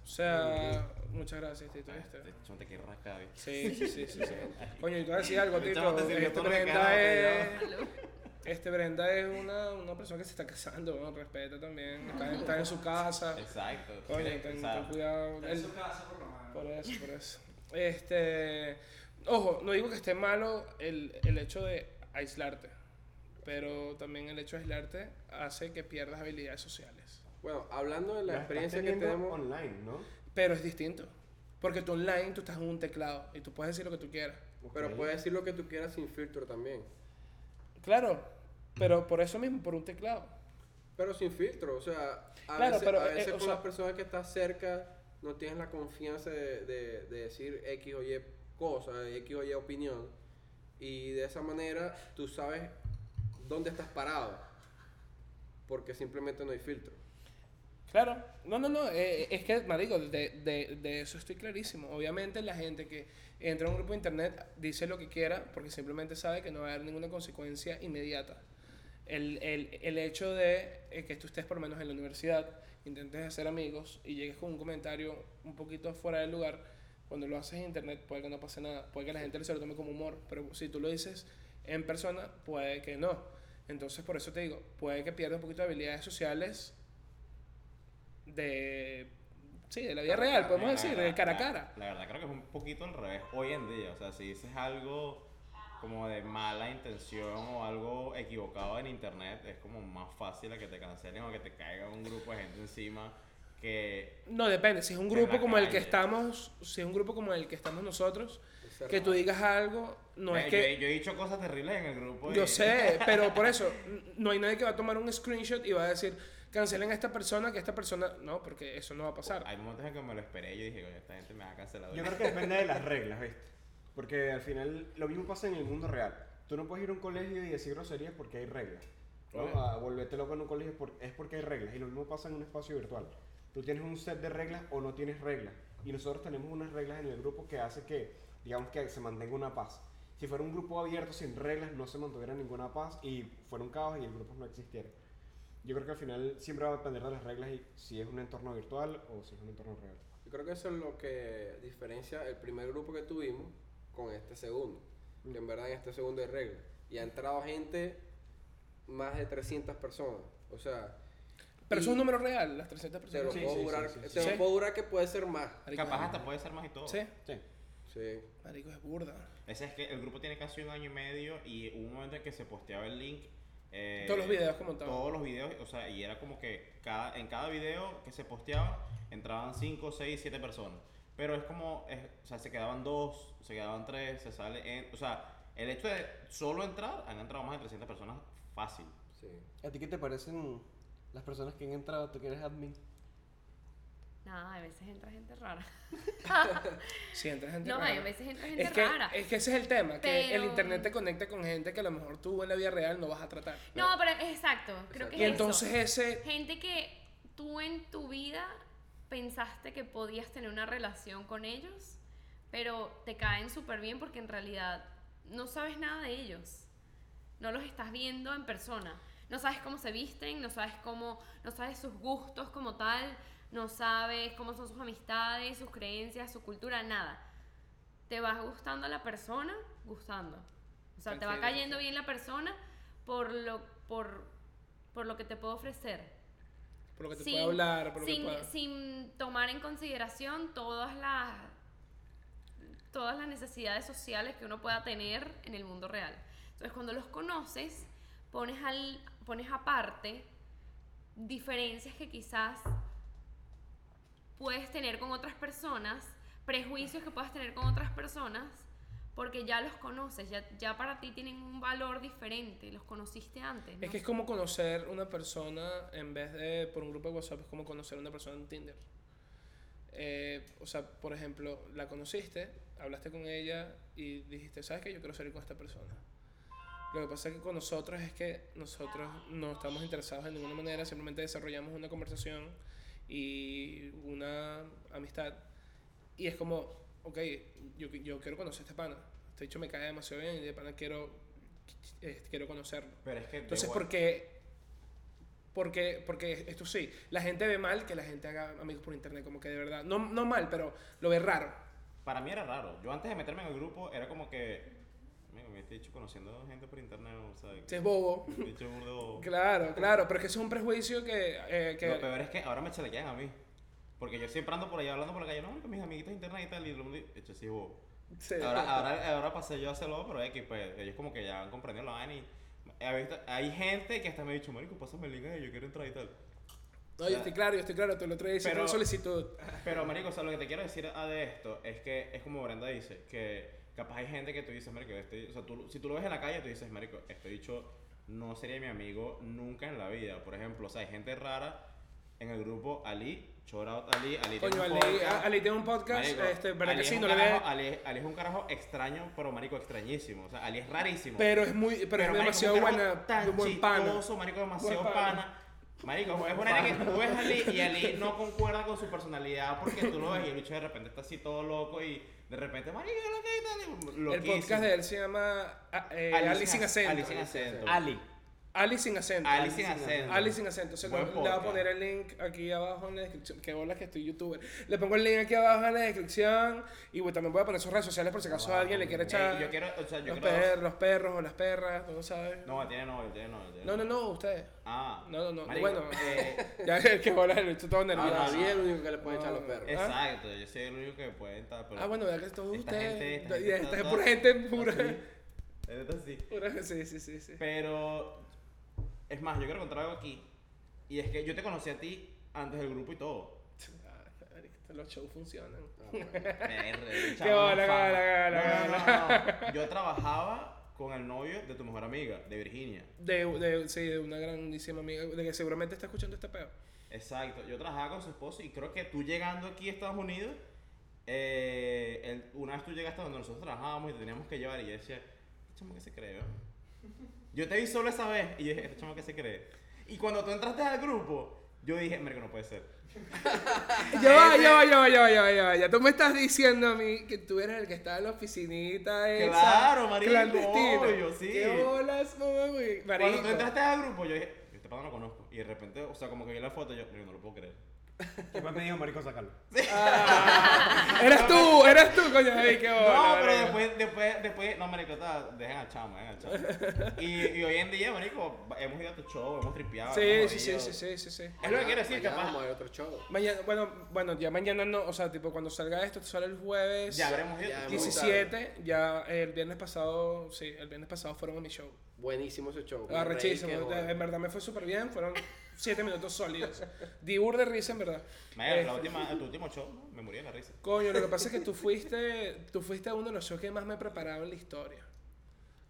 O sea, muchas gracias, Tito. ¿viste? Este chamo te quiere rascar. Sí, sí, sí, sí, sí. Coño, y te voy a decir algo, Tito. Este Brenda es... Este Brenda es una, una persona que se está casando, ¿no? Respeta también. Está, está en su casa. Exacto. Coño, ten, ten cuidado. Está en su casa por lo menos. por eso, por eso. Este. Ojo, no digo que esté malo el, el hecho de aislarte. Pero también el hecho de aislarte hace que pierdas habilidades sociales. Bueno, hablando de la experiencia que tenemos. online, ¿no? Pero es distinto. Porque tú online, tú estás en un teclado y tú puedes decir lo que tú quieras. Pero puedes decir lo que tú quieras sin filtro también. Claro, pero por eso mismo, por un teclado. Pero sin filtro, o sea, a Claro, veces, pero, a eh, veces con sea- las personas que estás cerca no tienes la confianza de, de- de decir X o Y cosa, X o Y opinión. Y de esa manera tú sabes dónde estás parado. Porque simplemente no hay filtro. Claro, no, no, no, eh, es que, marico, de, de, de eso estoy clarísimo. Obviamente la gente que entra a un grupo de internet dice lo que quiera porque simplemente sabe que no va a haber ninguna consecuencia inmediata. El, el, el hecho de eh, que tú estés por lo menos en la universidad, intentes hacer amigos y llegues con un comentario un poquito fuera del lugar, cuando lo haces en internet puede que no pase nada, puede que la gente se lo tome como humor, pero si tú lo dices en persona, puede que no. Entonces, por eso te digo, puede que pierdas un poquito de habilidades sociales de sí, de la vida real, podemos La decir, verdad- de cara a la- cara. La verdad creo que es un poquito al revés hoy en día. O sea, si dices algo como de mala intención o algo equivocado en internet, es como más fácil a que te cancelen o que te caiga un grupo de gente encima que... No, depende, si es un grupo la como el que calle. estamos, si es un grupo como el que estamos nosotros, Cerrado. que tú digas algo, no Eh, es yo, que he- yo he dicho cosas terribles en el grupo. yo y- sé, pero por eso no hay nadie que va a tomar un screenshot y va a decir, cancelen a esta persona, que esta persona, no, porque eso no va a pasar. Hay momentos en que me lo esperé y yo dije, coño, esta gente me va a cancelar. Yo creo que depende de las reglas, ¿viste? Porque al final lo mismo pasa en el mundo real. Tú no puedes ir a un colegio y decir groserías porque hay reglas. ¿no? A volverte loco en un colegio es porque hay reglas. Y lo mismo pasa en un espacio virtual. Tú tienes un set de reglas o no tienes reglas. Y nosotros tenemos unas reglas en el grupo que hace que, digamos, que se mantenga una paz. Si fuera un grupo abierto sin reglas, no se mantuviera ninguna paz y fuera un caos y el grupo no existiera. Yo creo que al final siempre va a depender de las reglas y si es un entorno virtual o si es un entorno real. Yo creo que eso es lo que diferencia el primer grupo que tuvimos con este segundo. Que en verdad en este segundo hay reglas. Y ha entrado gente, más de 300 personas. O sea, Pero eso es un número real, las 300 te personas. lo Sí, puedo sí, jurar, sí, sí, te sí. lo puedo jurar que puede ser más. Marico, Capaz hasta puede ser más y todo. Sí, Sí. Sí. marico, es burda. Ese es que el grupo tiene casi un año y medio y hubo un momento en que se posteaba el link. Eh, Todos los videos que montaban. Todos los videos, o sea, y era como que cada, en cada video que se posteaba entraban 5, 6, 7 personas. Pero es como, es- o sea, se quedaban dos, se quedaban tres, se sale en, o sea, el hecho de solo entrar, han entrado más de 300 personas fácil. Sí. ¿A ti qué te parecen las personas que han entrado? ¿Tú que eres admin? Nada, a veces entra gente rara. Sí, entra gente no, rara. a veces entra gente es que, rara. es que ese es el tema, que el Pero- internet te conecta con gente que a lo mejor tú en la vida real no vas a tratar. No, pero exacto, creo que Y es entonces eso. ese, Gente que tú en tu vida pensaste que podías tener una relación con ellos, pero te caen súper bien porque en realidad no sabes nada de ellos. No los estás viendo en persona. No sabes cómo se visten, no sabes cómo, no sabes sus gustos como tal, no sabes cómo son sus amistades, sus creencias, su cultura, nada. Te vas gustando a la persona, gustando. O sea, te va cayendo bien la persona por lo, por, por lo que te puede ofrecer. por lo que te Sin- puede hablar, por lo que sin, pueda... sin tomar en consideración todas las todas las necesidades sociales que uno pueda tener en el mundo real. Entonces, cuando los conoces, pones al pones aparte diferencias que quizás puedes tener con otras personas, prejuicios que puedas tener con otras personas, porque ya los conoces, ya, ya para ti tienen un valor diferente, los conociste antes. Es ¿no? que es como conocer una persona en vez de por un grupo de WhatsApp, es como conocer una persona en Tinder. Eh, o sea, por ejemplo, la conociste, hablaste con ella y dijiste, ¿sabes qué? Yo quiero salir con esta persona. Lo que pasa es que con nosotros es que nosotros no estamos interesados en ninguna manera, simplemente desarrollamos una conversación y una amistad. Y es como, ok, yo, yo quiero conocer a este pana. Este hecho me cae demasiado bien y de pana quiero, eh, quiero conocerlo. Pero es que. Entonces, igual- ¿por qué? Porque, porque esto sí, la gente ve mal que la gente haga amigos por internet, como que de verdad, no, no mal, pero lo ve raro. Para mí era raro. Yo antes de meterme en el grupo era como que. Me he dicho conociendo gente por internet, o sea. Este es bobo. burdo- Claro, claro, pero es que eso es un prejuicio que... eh, que Lo peor es que ahora me chalequean a mí. Porque yo siempre ando por allá hablando por la calle, no, con mis amiguitos de internet y tal, y todo el mundo dice, "Eche, sí, bobo". sí. Ahora, ahora, ahora pasé yo a hacerlo, pero X, pues ellos como que ya han comprendido la vaina y hay gente que hasta me ha dicho, marico, pásame el link ahí, yo quiero entrar y tal. no, yo estoy claro, yo estoy claro, otro día hiciste Pero- solicitud. Pero, marico, o sea, lo que te quiero decir a de esto es que es como Brenda dice, que capaz hay gente que tú dices, marico, este, o sea, tú, si tú lo ves en la calle, tú dices, marico, este dicho no sería mi amigo nunca en la vida. Por ejemplo, o sea, hay gente rara en el grupo Ali, shout out Ali, Ali tiene Coño, un Ali, podcast. Ali tiene un podcast, Marico, este, verdad Ali que sí, no le carajo- ve... Ali, Ali es un carajo extraño, pero marico, extrañísimo. O sea, Ali es rarísimo. Pero es muy, pero, es marico, demasiado buena, tan buen pana. chistoso, marico, demasiado Buen pana. pana. Marico, es una que tú ves a Ali y Ali no concuerda con su personalidad porque tú lo ves y el bicho de repente está así todo loco y de repente, marico, lo que hay tal. El podcast de él se llama ah, eh, Ali Ali sin acento. Ali sin acento. Ali. Ali sin acento. Ali sin acento. Ali sin acento. Se Buen le voy a podcast. poner el link aquí abajo en la descripción. Que bola que estoy youtuber. Le pongo el link aquí abajo en la descripción. Y bueno, también voy a poner sus redes sociales por si acaso alguien le quiere Eh, echar. yo quiero, o sea, yo los, quiero. per- los perros o las perras, no sabes. No, tiene novio, tiene novio. tiene No, no, novio. no, ustedes. Ah. No, no, no. Marico, Bueno, eh, ya es que bola, el bicho todo Ah, nervioso. Es el único que le puede echar los perros. ¿Ah? exacto, yo soy el único que puede entrar. Pero Ah, bueno, vea que todos Esta ustedes. gente- esta gente es pura gente pura. Esto sí. pura- Sí, sí, sí, sí. Pero, es más, yo quiero contar algo aquí. Y es que yo te conocí a ti antes del grupo y todo. Los shows funcionan. Qué. Yo trabajaba con el novio de tu mejor amiga, de Virginia. De, de, sí, de una grandísima amiga, de que seguramente está escuchando este peo. Exacto. Yo trabajaba con su esposo y creo que tú llegando aquí a Estados Unidos, eh, el- una vez tú llegaste donde nosotros trabajábamos y te teníamos que llevar y yo decía, este chamo que se cree, ¿no?". Yo te vi solo esa vez y yo dije, este chamo que se cree. Y cuando tú entraste al grupo, yo dije, que no puede ser. Ya va, ya va, ya va, ya va, ya va, ya va. Ya tú me estás diciendo a mí que tú eres el que estaba en la oficinita esa. Claro, marico, clandestina. obvio, sí. Qué bolas. Cuando tú entraste al grupo, yo dije, este pana no lo conozco. Y de repente, o sea, como que vi la foto, yo, "Marico, no lo puedo creer. Después me dijo, marico, sácalo. Ah, eras tú, eras tú, coño. Ay, qué bola. No, pero marico. después, después, después, no, marico, está, dejen al chamo, dejen al chamo. Y, y hoy en día, marico, hemos ido a tu show, hemos tripeado. Sí, hemos sí, sí, sí, sí, sí, sí. Es lo que quiero decir, capaz. vamos a otro show. Mañana, bueno, bueno, ya mañana no, o sea, tipo cuando salga esto, sale el jueves Ya habremos ido. Ya hemos- 17, ya el viernes pasado, sí, el viernes pasado fueron a mi show. Buenísimo ese show. Arrechísimo, en verdad me fue súper bien, fueron 7 minutos sólidos. Diur de risa, en verdad. Marico, la Este, última, tu último show, ¿no? me morí de la risa. Coño, lo que pasa es que tú fuiste, tú fuiste a uno de los shows que más me prepararon en la historia.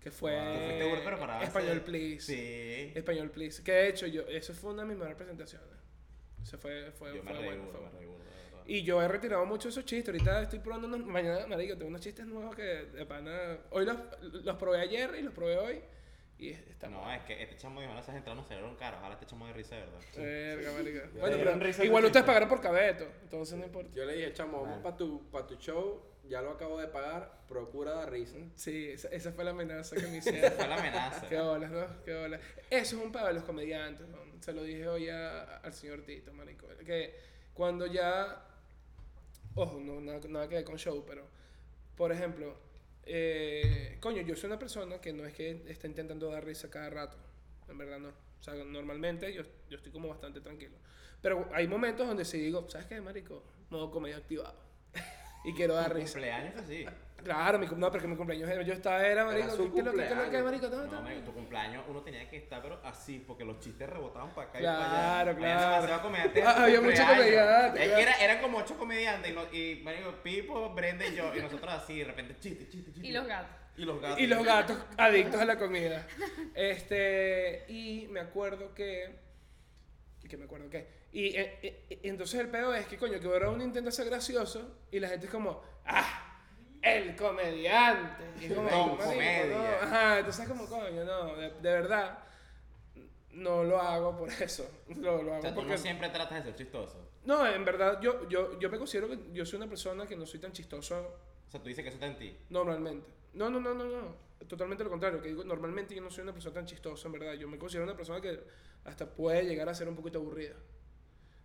Que fue Tú fuiste preparado. Español Please. Sí. Español Please. Que de hecho, yo, eso fue una de mis mejores presentaciones. Eso fue, fue, Yo me fue reí bueno. burda, fue me bueno. burda. Y yo he retirado mucho esos chistes. Ahorita estoy probando unos. Mañana, marico, tengo unos chistes nuevos que de pana. Hoy los, los probé ayer y los probé hoy. Y está No, es que este chamo dijo, esas entradas no salieron caras, ojalá este chamo de risa, ¿verdad? Verga, Bueno, pero risa igual ustedes pagaron por cabeto. Entonces no importa. Yo le dije, chamo, vamos Bueno. para tu, pa' tu show, ya lo acabo de pagar, procura dar risa. Sí, esa, esa fue la amenaza que me Esa hicieron. fue la amenaza. Qué bolas, ¿no? Qué bolas. Eso es un pedo de los comediantes, ¿no? Se lo dije hoy a- al señor Tito, marico. Que cuando ya... Ojo, no, nada, nada que ver con show, pero... Por ejemplo, eh, coño, yo soy una persona que no es que esté intentando dar risa cada rato. En verdad no. O sea, normalmente yo, yo estoy como bastante tranquilo. Pero hay momentos donde sí digo, ¿sabes qué, marico? Modo comedia activado. Y quiero dar risa. cumpleaños así. Claro, mi, cum- no, pero que mi cumpleaños era- yo estaba, era, marico, Era su ¿qué, qué, lo que- qué, cumpleaños. marico? No, No, marico, tu cumpleaños uno tenía que estar, pero así, porque los chistes rebotaban para acá Claro, y para allá. claro. Había demasiados comediantes. en Ah, había muchos cumpleaños. comediantes, Es claro. que era, eran como ocho comediantes y, no- y marico, Pipo, Brenda y yo, y nosotros así, de repente, chiste, chiste, chiste. Y los gatos. Y los gatos. Y los gatos adictos a la comida. Este, y me acuerdo que. y que me acuerdo que. Y, eh, eh, eh, entonces el peor es que, coño, que ahora uno intenta ser gracioso y la gente es como, ¡ah! El comediante. Y es como, Don Comedia. no. Ajá, entonces es como, coño, no, de, de verdad, no lo hago por eso. Lo, lo O hago sea, tú porque. no siempre tratas de ser chistoso. No, en verdad, yo, yo, yo me considero que yo soy una persona que no soy tan chistoso O sea, tú dices que eso está en ti. Normalmente. No, no, no, no, no. Totalmente lo contrario. Que digo, normalmente yo no soy una persona tan chistosa, en verdad. Yo me considero una persona que hasta puede llegar a ser un poquito aburrida.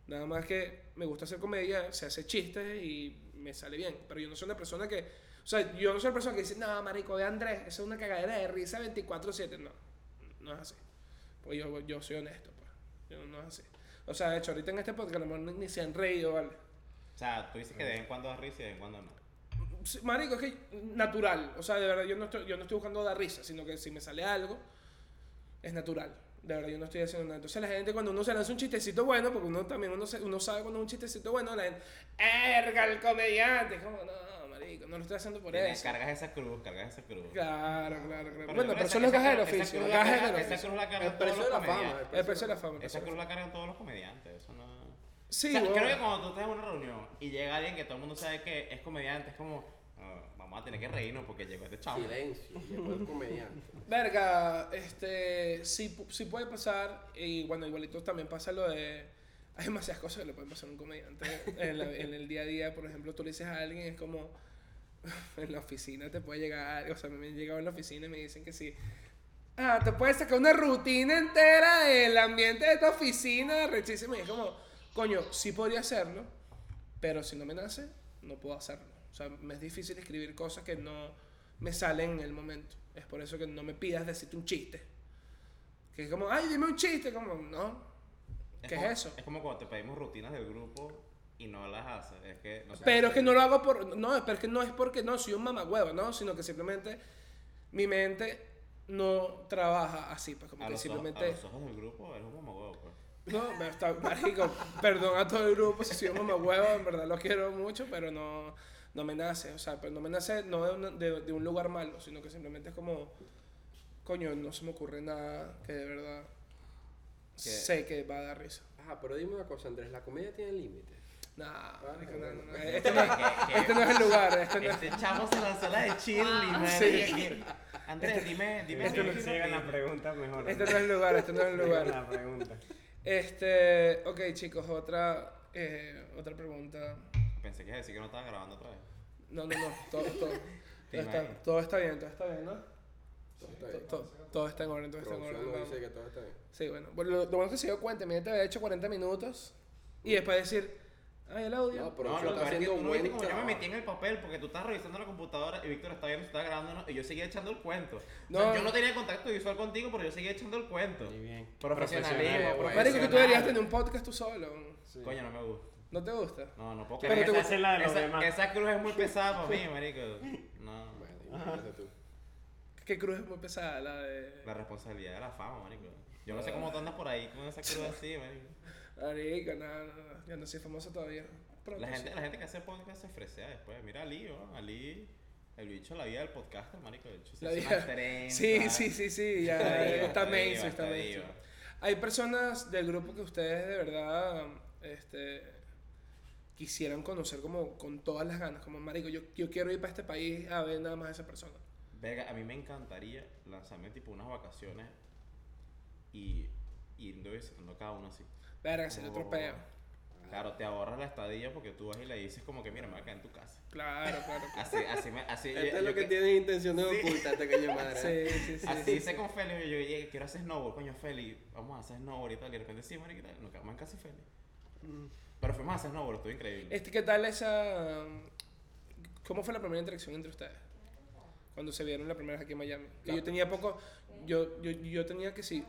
Nada más que me gusta hacer comedia, se hace chistes y me sale bien. Pero yo no soy una persona que. O sea, yo no soy una persona que dice, no, marico, de Andrés, eso es una cagadera de risa 24-7. No, no es así. Pues yo, yo soy honesto, pues. Yo no es así. O sea, de hecho, ahorita en este podcast a lo mejor ni, ni se han reído, ¿vale? O sea, tú dices que de vez en cuando das risa y de vez en cuando no. Sí, Marico, es que natural. O sea, de verdad, yo no estoy, yo no estoy buscando dar risa, sino que si me sale algo, es natural. De verdad, yo no estoy haciendo nada. Entonces, la gente, cuando uno se lanza un chistecito bueno, porque uno también uno, se- uno sabe cuando es un chistecito bueno, la gente, ¡erga el comediante! Como, no, Marico, no lo estoy haciendo por Tienes- eso. Cargas esa cruz, cargas esa cruz. Claro, claro, claro. Pero bueno, pero son los esa gajes del oficio. cruz la cargan- del Esa oficio. cruz la El cargan todos precio los de la fama. comediantes. El precio de la fama. Esa cruz la cargan todos los comediantes. Eso no. Sí, o sea, bueno. creo que cuando tú estás en una reunión y llega alguien que todo el mundo sabe que es comediante, es como, "Ah, vamos a tener que reírnos porque llegó este chavo. Silencio, después el comediante. Verga, este, sí, sí puede pasar, y bueno, igualito también pasa lo de, hay demasiadas cosas que le pueden pasar a un comediante en, la- en el día a día, por ejemplo, tú le dices a alguien, es como, en la oficina te puede llegar, o sea, me han llegado en la oficina y me dicen que sí, ah, te puedes sacar una rutina entera del ambiente de tu oficina, rechísimo, y es como, coño, sí podría hacerlo, pero si no me nace, no puedo hacerlo. O sea, me es difícil escribir cosas que no me salen en el momento. Es por eso que no me pidas decirte un chiste. Que es como, ay, dime un chiste, como, no. ¿Qué como- es eso? Es como cuando te pedimos rutinas del grupo y no las haces. Es que no sé. Pero es que no lo hago por. No, pero es que no es porque no soy un mamagüevo, ¿no? Sino que simplemente mi mente no trabaja así. Pues como a que los, ojos, simplemente. a los ojos del grupo eres un mamagüevo, pues. No, me está, marico, perdón a todo el grupo si soy un mamagüevo, en verdad lo quiero mucho, pero no, no me nace, o sea, pero no me nace no de, una- de- de un lugar malo, sino que simplemente es como, coño, no se me ocurre nada que de verdad sé que va a dar risa. Ajá, pero dime una cosa, Andrés, ¿la comedia tiene límites? Ah, marico, no, no, no, este, no, este no es el lugar, este no es... Este chamo se lanzó la de Chile, man. Sí. Andrés, dime, dime. Este no- si- Sigan la pregunta mejor. Este no es el lugar, este no es el Sigan lugar. la pregunta. Este, ok chicos, otra, eh, otra pregunta. Pensé que iba a decir que no estaba grabando otra vez. No, no, no, todo, todo, todo, está, imaginas. todo está bien, todo está bien, ¿no? Todo está bien. to- todo está en orden, todo está en Producción orden. nos vamos. dice que todo está bien. Sí, bueno. Bueno, lo, lo bueno es que se dio cuenta, mira, te había hecho 40 minutos y después decir, ay, el audio. No, No, producción lo está peor es que haciendo tú no buen como yo me metí en el papel porque tú estás revisando la computadora y Víctor está viendo si está grabando y yo seguía echando el cuento. No. O sea, yo no tenía contacto visual contigo, pero yo seguía echando el cuento. Muy bien. Profesionalismo, Profesional, Marico, que tú deberías tener un podcast tú solo. Sí. Coño, no me gusta. ¿No te gusta? No, no puedo Pero creer. te esa, gusta la de los esa- demás. esa cruz es muy pesada para mí, marico. No. Bueno, imagínate tú. Qué cruz es muy pesada la de... La responsabilidad de la fama, marico. Yo no sé cómo tú andas por ahí con esa cruz así, marico. No, no, no, yo no soy famoso todavía. Pronto La gente, sí. la gente que hace podcast se fresea después. Mira a Ali, ¿no? Ali, el bicho, la vida del podcaster, marico. El bicho se La vida-. Sí, sí, sí, sí, ya Está mainstream, está mainstream. Hay personas del grupo que ustedes de verdad, este, quisieran conocer como con todas las ganas, como marico, yo, yo quiero ir para este país a ver nada más a esa persona. Verga, a mí me encantaría lanzarme tipo unas vacaciones y ir visitando cada uno así. Verga, sería otro peo. Claro, te ahorras la estadía porque tú vas y le dices como que mira, me voy a quedar en tu casa. Claro, claro. claro. Así, así, me, así. Este yo- es lo yo que que- tienes intención de ocultar, pequeño madre. Sí, sí, sí. Así sí, hice sí. con Félix, yo, yo quiero hacer snowboard, coño Félix, vamos a hacer snowboard y tal, y de repente sí, mariquita, nos quedamos en casa de Félix. Pero fuimos a hacer snowboard, estuvo increíble. Este, ¿Qué tal esa... ¿Cómo fue la primera interacción entre ustedes? Cuando se vieron la primera vez aquí en Miami. Que yo tenía poco... Yo, yo, yo tenía que sí,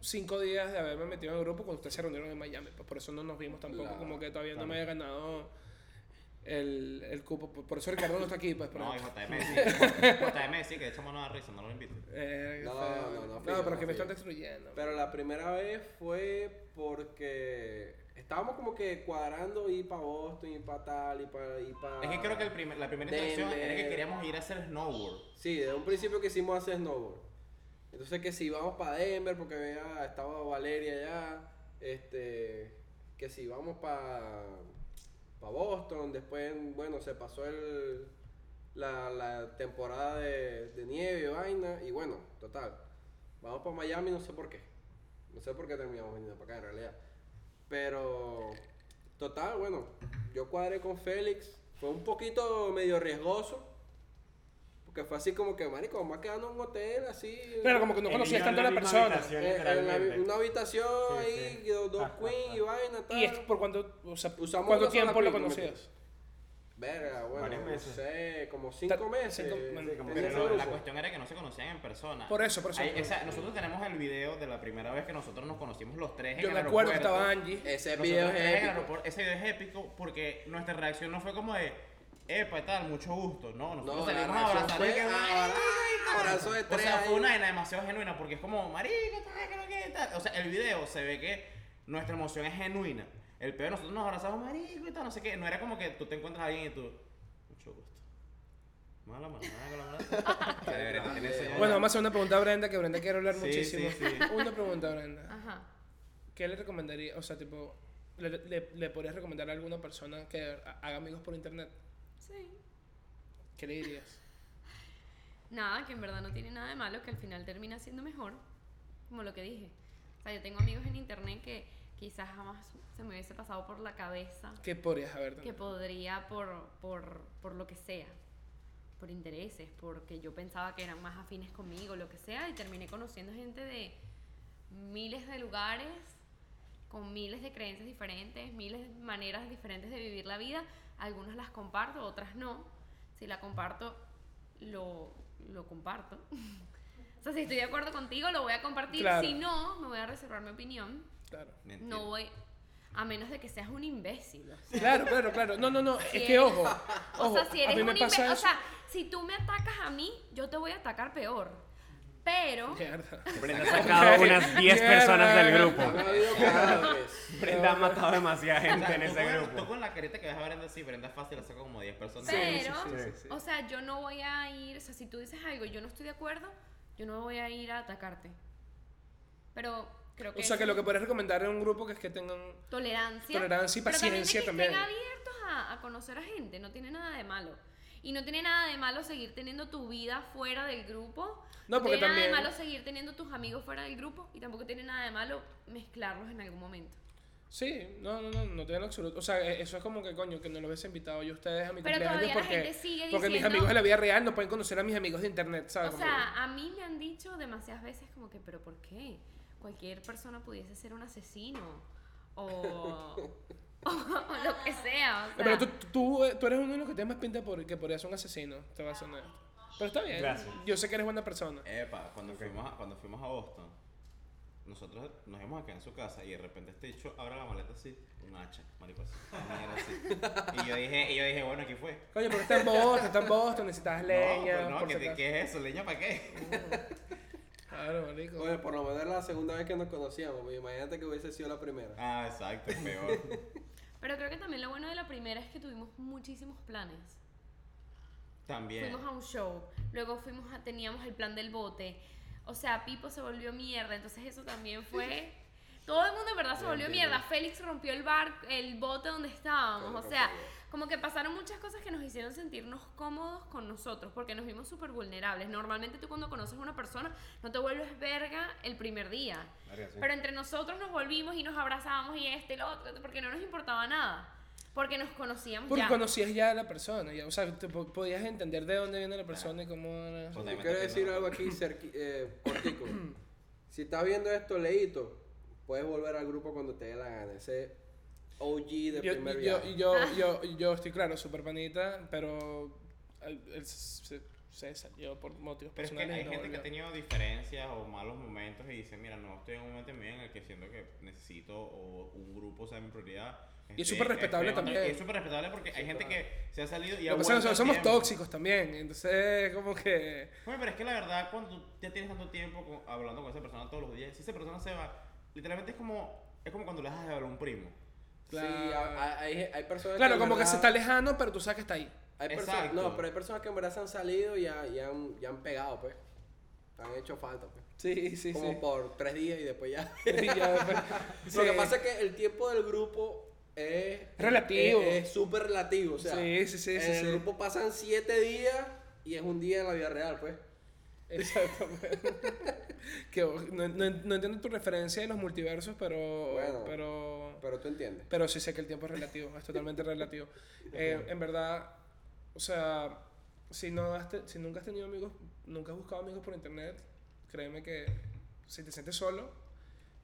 cinco días de haberme metido en el grupo cuando ustedes se reunieron en Miami. Pues por eso no nos vimos tampoco. Claro, como que todavía no me había ganado el, el cupo. Por, por eso Ricardo no está aquí. Pues, por No, y ejemplo. JM sí, JM sí, que de hecho no da risa, no lo invito. Eh, No, no, no, No, pero que me están destruyendo. Pero la primera vez fue porque estábamos como que cuadrando ir para Boston, ir para tal, ir para... Ir pa Es que creo que el primer- la primera interacción era que queríamos ir a hacer snowboard. Sí, desde un principio quisimos hacer snowboard. Entonces que si íbamos para Denver, porque había, estaba Valeria allá, este, que si íbamos para Boston, después, bueno, se pasó el, la, temporada de, nieve vaina, y bueno, total, vamos para Miami, no sé por qué. No sé por qué terminamos viniendo para acá en realidad. Pero, total, bueno, yo cuadré con Félix, fue un poquito medio riesgoso. Porque fue así como que, marico, vamos a quedarnos en un hotel así. Claro, como que no conocías tanto a la persona. habitación. Eh, en la- literalmente. una habitación Sí, ahí, sí. dos, dos Ah, ah, queen ah. y vaina, tal. ¿Y es por cuánto, o sea, Usamos cuánto tiempo lo conocías? Verga, bueno, Varios no meses. sé, como Ta- cinco meses. cinco- en sí, como ese Pero no, la cuestión era que no se conocían en persona. Por eso, por eso. Esa- nosotros tenemos el video de la primera vez que nosotros nos conocimos los tres. Yo en me el acuerdo que estaba Angie. Ese Nosotros video es épico. Ese video es épico porque nuestra reacción no fue como de, epa, tal, mucho gusto. No, nosotros No, salimos a abrazar. fue y que, abra- abrazo de O tres sea, fue una vaina demasiado genuina porque es como, marica, tal, que no que tal. O sea, el video se ve que nuestra emoción es genuina. El peor, nosotros nos abrazamos, marico y tal, no sé qué. No era como que tú te encuentras a alguien y tú, mucho gusto. Mala mala. O tener ese- Bueno, vamos a hacer una pregunta a Brenda, que Brenda quiere hablar Sí, muchísimo. sí, sí. Una pregunta, Brenda. Ajá. ¿Qué le recomendaría? O sea, tipo, ¿le, le, le podrías recomendar a alguna persona que ha- haga amigos por internet? Sí. ¿Qué le dirías? Nada, que en verdad no tiene nada de malo, que al final termina siendo mejor, como lo que dije. O sea, yo tengo amigos en internet que quizás jamás se me hubiese pasado por la cabeza ¿Qué podrías haber que podría por, por, por lo que sea, por intereses, porque yo pensaba que eran más afines conmigo, lo que sea, y terminé conociendo gente de miles de lugares, con miles de creencias diferentes, miles de maneras diferentes de vivir la vida. Algunas las comparto, otras no. Si la comparto, lo, lo comparto. o sea, si estoy de acuerdo contigo, lo voy a compartir. Claro. Si no, me voy a reservar mi opinión. Claro. No voy, a menos de que seas un imbécil. o sea. Claro, claro, claro. No, no, no. Si Es que eres- ojo. O ojo, sea, si eres un imbe- O sea, si tú me atacas a mí, yo te voy a atacar peor. Pero, Mierda. Brenda ha sacado unas 10 personas del grupo. Cadáveres. Brenda ha matado demasiada O sea, gente en ese con- grupo. Tú con la carita que ves a Brenda, sí, Brenda es fácil, hace como 10 personas. pero, sí, sí, sí. o sea, yo no voy a ir, o sea, si tú dices algo y yo no estoy de acuerdo, yo no voy a ir a atacarte. Pero creo que O sea, que lo que podrías recomendar es un grupo que es que tengan. tolerancia. Tolerancia y pero también paciencia que también. estén abiertos a, a conocer a gente, no tiene nada de malo. Y no tiene nada de malo seguir teniendo tu vida fuera del grupo. No, porque tiene nada de también- malo seguir teniendo tus amigos fuera del grupo. Y tampoco tiene nada de malo mezclarlos en algún momento. Sí, no, no, no, no tiene en absoluto. O sea, e- eso es como que coño, que no lo hubiese invitado yo a ustedes a mi Pero cumpleaños porque, gente sigue porque mis amigos de la vida real no pueden conocer a mis amigos de internet, ¿sabes? O sea, a mí me han dicho demasiadas veces como que, pero ¿por qué? Cualquier persona pudiese ser un asesino o, o lo que sea. O sea, Pero tú, tú, tú eres uno de los que tienes más pinta por, que podría ser un asesino, te vas a sonar. Pero está bien. Gracias. Yo sé que eres buena persona. Epa, cuando, fuimos a, cuando fuimos a Boston, nosotros nos íbamos a quedar en su casa y de repente este dicho abre la maleta así, un hacha, marico así, así. Y yo dije, y yo dije, bueno, aquí fue. Coño, porque está en Boston, está en Boston, necesitas leña. no, pues no, por ¿qué, si te- acaso. ¿qué es eso? ¿Leña para qué? Claro, marico. Oye, por lo menos era la segunda vez que nos conocíamos. pues Imagínate que hubiese sido la primera. Ah, exacto, es peor. Pero creo que también lo bueno de la primera es que tuvimos muchísimos planes. También. Fuimos a un show, luego fuimos a, teníamos el plan del bote. O sea, Pipo se volvió mierda, entonces eso también fue... Todo el mundo en verdad se volvió entiendo. mierda. Félix rompió el bar, el bote donde estábamos. O sea, como que pasaron muchas cosas que nos hicieron sentirnos cómodos con nosotros, porque nos vimos súper vulnerables. Normalmente tú cuando conoces a una persona no te vuelves verga el primer día. Sí. Pero entre nosotros nos volvimos y nos abrazábamos y este y lo otro, porque no nos importaba nada. Porque nos conocíamos Porque ya. conocías ya a la persona, ya, o sea, te po- podías entender de dónde viene la persona y cómo era. Pues, quiero decir algo aquí cerqui- eh, cortico. si estás viendo esto, leíto, puedes volver al grupo cuando te dé la gana. Ese OG de Yo, primer yo, viaje. yo, yo, yo estoy claro, súper panita, pero él, él se, se salió por motivos Pero es que personales. hay no gente que ha volvió. tenido diferencias o malos momentos y dice, mira, no estoy en un momento en el que siento que necesito o un grupo sea mi prioridad. Y es Este, súper respetable estoy en otro- también. y es súper respetable porque hay gente que se ha salido y Lo ha que pasa es que vuelto somos tiempo. tóxicos también, entonces como que... Oye, pero es que la verdad, cuando tú ya tienes tanto tiempo con- hablando con esa persona todos los días, si esa persona se va, literalmente es como, es como cuando le dejas de hablar a un primo. Claro. Sí, hay, hay, personas Claro, como que se está lejano, pero tú sabes que está ahí. Hay personas, no, pero hay personas que en verdad se han salido y ya, ya, han, ya han pegado, pues. Han hecho falta, pues. Sí, sí, Como sí. por tres días y después ya. Y ya después- Lo que pasa es que el tiempo del grupo es Relativo. Es es súper relativo. O sea, Sí, sí, sí, en sí, el sí. grupo pasan siete días y es un día en la vida real, pues. Exactamente. que, no, no, no entiendo tu referencia de los multiversos, pero... Bueno. pero... Pero tú entiendes. Pero sí sé que el tiempo es relativo, es totalmente relativo. Eh, en verdad, o sea, si, no has te- si nunca has tenido amigos, nunca has buscado amigos por internet, créeme que si te sientes solo,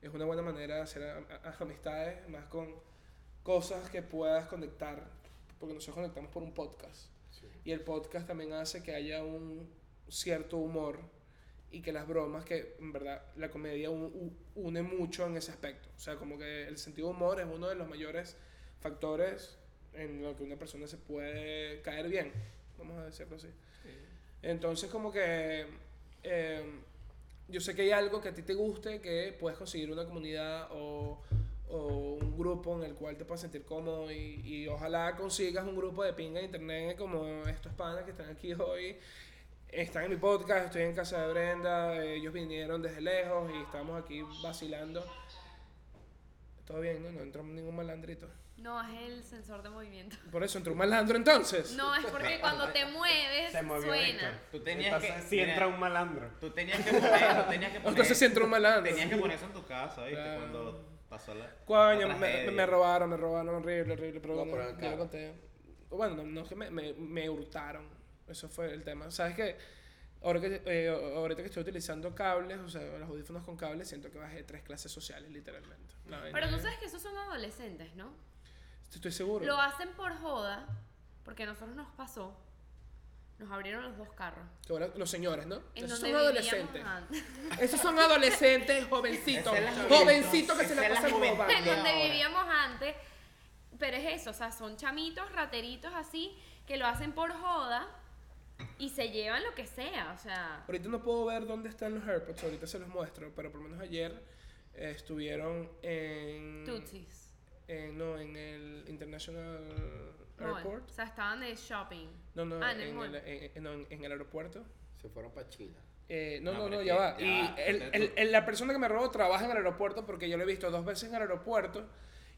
es una buena manera de hacer a- a- amistades, más con cosas que puedas conectar, porque nosotros conectamos por un podcast. Y el podcast también hace que haya un cierto humor y que las bromas, que en verdad la comedia une mucho en ese aspecto. O sea, como que el sentido de humor es uno de los mayores factores en lo que una persona se puede caer bien, vamos a decirlo así. Entonces, como que eh, yo sé que hay algo que a ti te guste, que puedes conseguir una comunidad o, o un grupo en el cual te puedas sentir cómodo y, y ojalá consigas un grupo de pinga de internet como estos panas que están aquí hoy. Están en mi podcast, estoy en casa de Brenda, ellos vinieron desde lejos y estamos aquí vacilando. Todo bien, ¿no? No entró ningún malandrito. No, es el sensor de movimiento. Por eso entró un malandro entonces. No, es porque cuando te mueves Se movió suena. Héctor. Tú tenías que- si mira, entra un malandro. Tú tenías que poner, tú tenías que poner, Entonces sí entró un malandro. tenías que poner eso en tu casa, ¿viste? Claro. Cuando pasó la Coño, la me, robaron, me robaron horrible, horrible, pero No, bueno, pero ya acá. lo conté. Bueno, no, no es que me, me, me hurtaron, eso fue el tema. ¿Sabes qué? Ahora que, eh, ahorita que estoy utilizando cables, o sea, los audífonos con cables, siento que bajé tres clases sociales, literalmente. La Pero tú es- sabes que esos son adolescentes, ¿no? Estoy seguro. Lo hacen por joda, porque a nosotros nos pasó. Nos abrieron los dos carros. Que ahora los señores, ¿no? En Esos son adolescentes. Esos son adolescentes, jovencitos. Jovencitos que se la pasan robando. en donde ahora. vivíamos antes. Pero es eso, o sea, son chamitos, rateritos así, que lo hacen por joda y se llevan lo que sea, o sea. Ahorita no puedo ver dónde están los AirPods, ahorita se los muestro, pero por lo menos ayer eh, estuvieron en... Tutsis. en- no, en el International Mall. Airport. O sea, estaban de shopping. No, no, Ah, en en, el mall. el, en- en- no, en- el aeropuerto. Se fueron para China. Eh, no, No, no, no, ya va. ya, y el- el- el- la persona que me robó trabaja en el aeropuerto porque yo lo he visto dos veces en el aeropuerto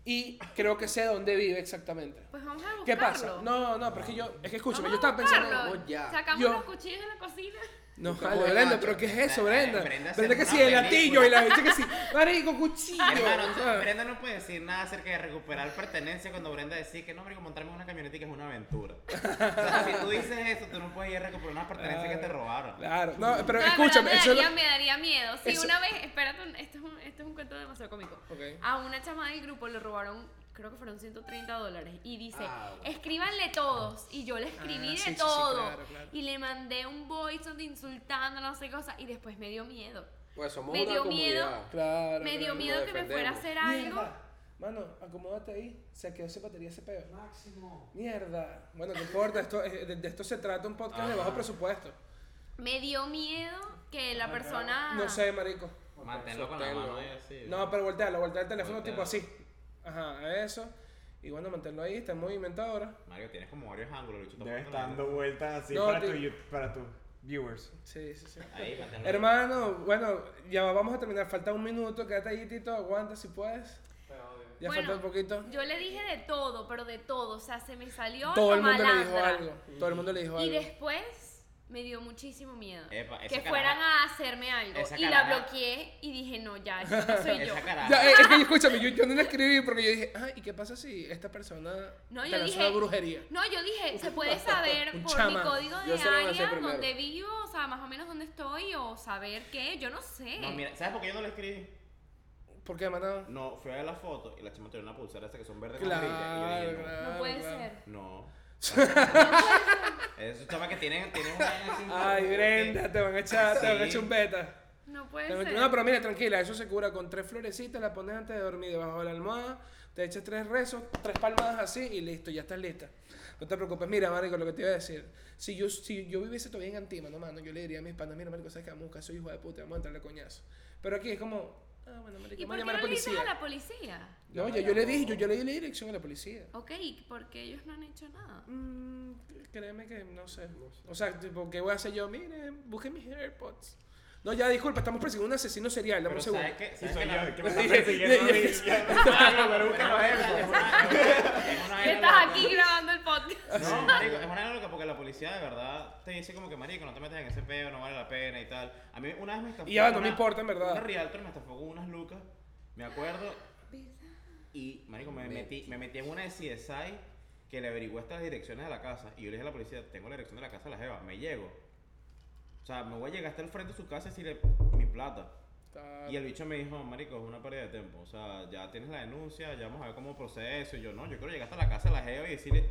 y creo que sé dónde vive exactamente. Pues vamos a buscarlo. ¿Qué pasa? No, no, pero es que yo, es que escúchame, yo estaba pensando... Vamos ya. Sacamos Yo- los cuchillos de la cocina. No, el Brenda, pero ¿qué es eso, Brenda- Brenda? Que una sí, el latillo y la gente que sí, marico, cuchillo. Hermano, ¿sabes? Brenda no puede decir nada acerca de recuperar pertenencia cuando Brenda decía que no, marico, montarme en una camioneta es una aventura. O sea, si tú dices eso, tú no puedes ir a recuperar unas pertenencias que te robaron. Claro, no, pero No, escúchame, me eso daría, lo- me daría miedo. Sí, eso- una vez, espérate, esto es un, esto es un cuento demasiado cómico. A una chama del grupo le robaron, creo que fueron 130 dólares. Y dice, Ah, bueno. escríbanle todos. Y yo le escribí Ah, de sí, sí, sí, todo. claro, claro. Y le mandé un voice insultando, no sé qué cosa. Y después me dio miedo. Pues somos Me una dio miedo. comunidad. Claro. me dio claro. miedo que me fuera a hacer algo. Mierda. Mano, acomódate ahí. Se quedó sin batería ese peo. Máximo. Mierda. Bueno, no importa. Esto, eh, de, de esto se trata un podcast de bajo presupuesto. Me dio miedo que la persona... No sé, marico. Manténlo con la mano ahí así. No, pero voltealo, voltea el teléfono Voltea. tipo así. Ajá, a eso. Y bueno, mantenerlo ahí, está en movimiento ahora. Mario, tienes como varios ángulos, Lucho. Debe estar dando vueltas así No, para, tu, para tu viewers. Sí, sí, sí. Ahí, manténlo. Hermano, bueno, ya vamos a terminar. Falta un minuto. Quédate ahí, Tito. Aguanta si puedes. Ya Bueno, falta un poquito. Yo le dije de todo, pero de todo. O sea, se me salió Todo el mundo le dijo malandra. algo. Todo el mundo le dijo Y algo. después me dio muchísimo miedo. Epa, que caraja- fueran a hacerme algo. Y la bloqueé y dije, no, ya, eso no soy yo. Ya, eh, es que escúchame, yo, yo no le escribí porque yo dije, ah, ¿y qué pasa si esta persona No, te yo dije. una brujería? No, yo dije, se puede saber por mi código de área, dónde vivo, o sea, más o menos dónde estoy, o saber qué, yo no sé. No, mira, ¿sabes por qué yo no le escribí? ¿Por qué, mano? No, fui a ver la foto y la chama tenía una pulsera esa que son verdes Claro, con brillo, y yo dije, claro. no puede claro. ser. no. No. Esos chamas que tienen, tienen una Ay, Brenda, te van a echar, te van a echar un beta. No puede ser. No, pero mira, tranquila, eso se cura con tres florecitas, la pones antes de dormir debajo de la almohada, te echas tres rezos, tres palmadas así y listo, ya estás lista. No te preocupes, mira, marico, lo que te iba a decir. Si yo, si yo viviese todavía en Antima, no, mano, yo le diría a mis panas, mira, marico, sabes que vamos a buscar a su hijo de puta, vamos a entrarle coñazo. Pero aquí es como, ah, bueno, ¿Y por qué no le dices a la policía? No, yo, yo le dije, yo, yo le di la dirección a la policía. Ok, porque ellos no han hecho nada. Mm, créeme que no sé. O sea, tipo, ¿qué voy a hacer yo? Miren, busquen mis AirPods. No, ya disculpa, estamos persiguiendo un asesino serial, dame un segundo. ¿sabes qué? Sí, ¿Sabes soy yo, que me está persiguiendo a mí. Yes. Ya, pero busca los Es AirPods. una- es una- es una ¿Qué vaina estás aquí grabando el podcast? No, marico, es una loca porque la policía de verdad te dice como que marico, no te metas en ese peo, no vale la pena y tal. A mí una vez me estafó Y ya, no me importa, en verdad. Una Realtor me estafó con unas lucas, me acuerdo, y marico, me metí, me metí en una de CSI que le averiguó estas direcciones de la casa y yo le dije a la policía, tengo la dirección de la casa de la jeva, me llego. O sea, me voy a llegar hasta el frente de su casa y decirle mi plata. Está- Y el bicho me dijo, marico, es una pérdida de tiempo. O sea, ya tienes la denuncia, ya vamos a ver cómo procede eso. Y yo, no, yo quiero llegar hasta la casa de la jeva y decirle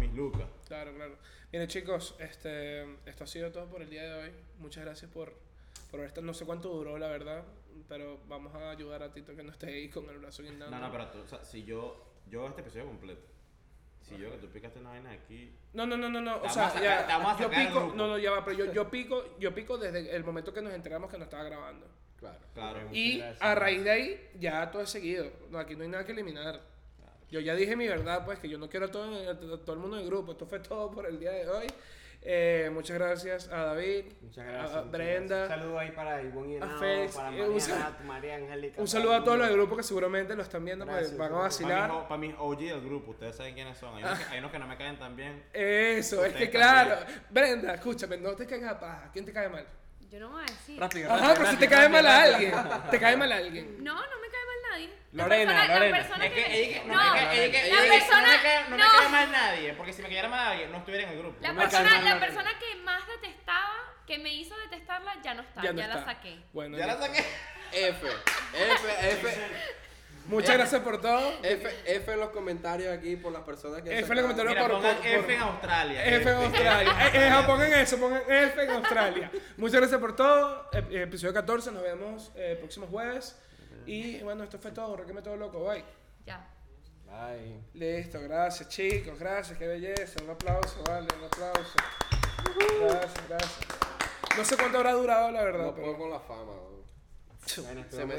mis lucas. Claro, claro. Miren chicos, este, esto ha sido todo por el día de hoy. Muchas gracias por, por esto. No sé cuánto duró, la verdad, pero vamos a ayudar a Tito que no esté ahí con el brazo guindando. No, no, pero tú, o sea, si yo, yo este episodio completo, si yo que tú picaste una vaina aquí, No, no, no, no, no. O sea, ya, yo pico, no, no, ya va, pero yo, yo pico, yo pico desde el momento que nos enteramos que no estaba grabando. Claro. claro. Y a raíz de ahí, ya todo es seguido. No, aquí no hay nada que eliminar. Yo ya dije mi verdad, pues, que yo no quiero a todo, a todo el mundo del grupo. Esto fue todo por el día de hoy. Eh, muchas gracias a David, Muchas a- gracias. a Brenda. gracias. Un saludo ahí para Ivonne y a Henao, Félix, para eh, un María, Angélica. Un saludo a todos los del grupo que seguramente lo están viendo, pues Gracias, van a vacilar. Para mis OG del grupo, ustedes saben quiénes son. Hay unos, que, hay unos que no me caen tan bien. Eso, es que Ustedes claro. también. Brenda, escúchame, no te caigas a paja. ¿Quién te cae mal? Yo no voy a decir. Rápido, Ajá, rápido, pero si rápido, te cae mal a rápido, alguien. Te cae mal a alguien. No, no me cae nadie. La Lorena, persona- la Lorena. persona Es que, me- ella que- no, no, me ella la persona- no me cae, no me no. cae mal nadie, porque si me cayera mal alguien, no estuviera en el grupo. La No me persona, la Lorena. persona que más detestaba, que me hizo detestarla, ya no está. Ya Ya, no la está. saqué. Bueno, Ya la listo. saqué. F. F, F. Muchas gracias por todo. F, F en los comentarios aquí por las personas que F en los comentarios. Mira, por- pongan por- F por- en Australia. F en Australia. Eh, eh, pongan eso, pongan F en Australia. Muchas gracias por todo. Ep- episodio 14, nos vemos eh, el próximo jueves. Y bueno, esto fue todo. Requeme todo loco. Bye. Ya. Bye. Listo, gracias chicos, gracias, qué belleza. Un aplauso, vale, un aplauso. Gracias, gracias. No sé cuánto habrá durado, la verdad. No pero... puedo con la fama. Bueno, Se me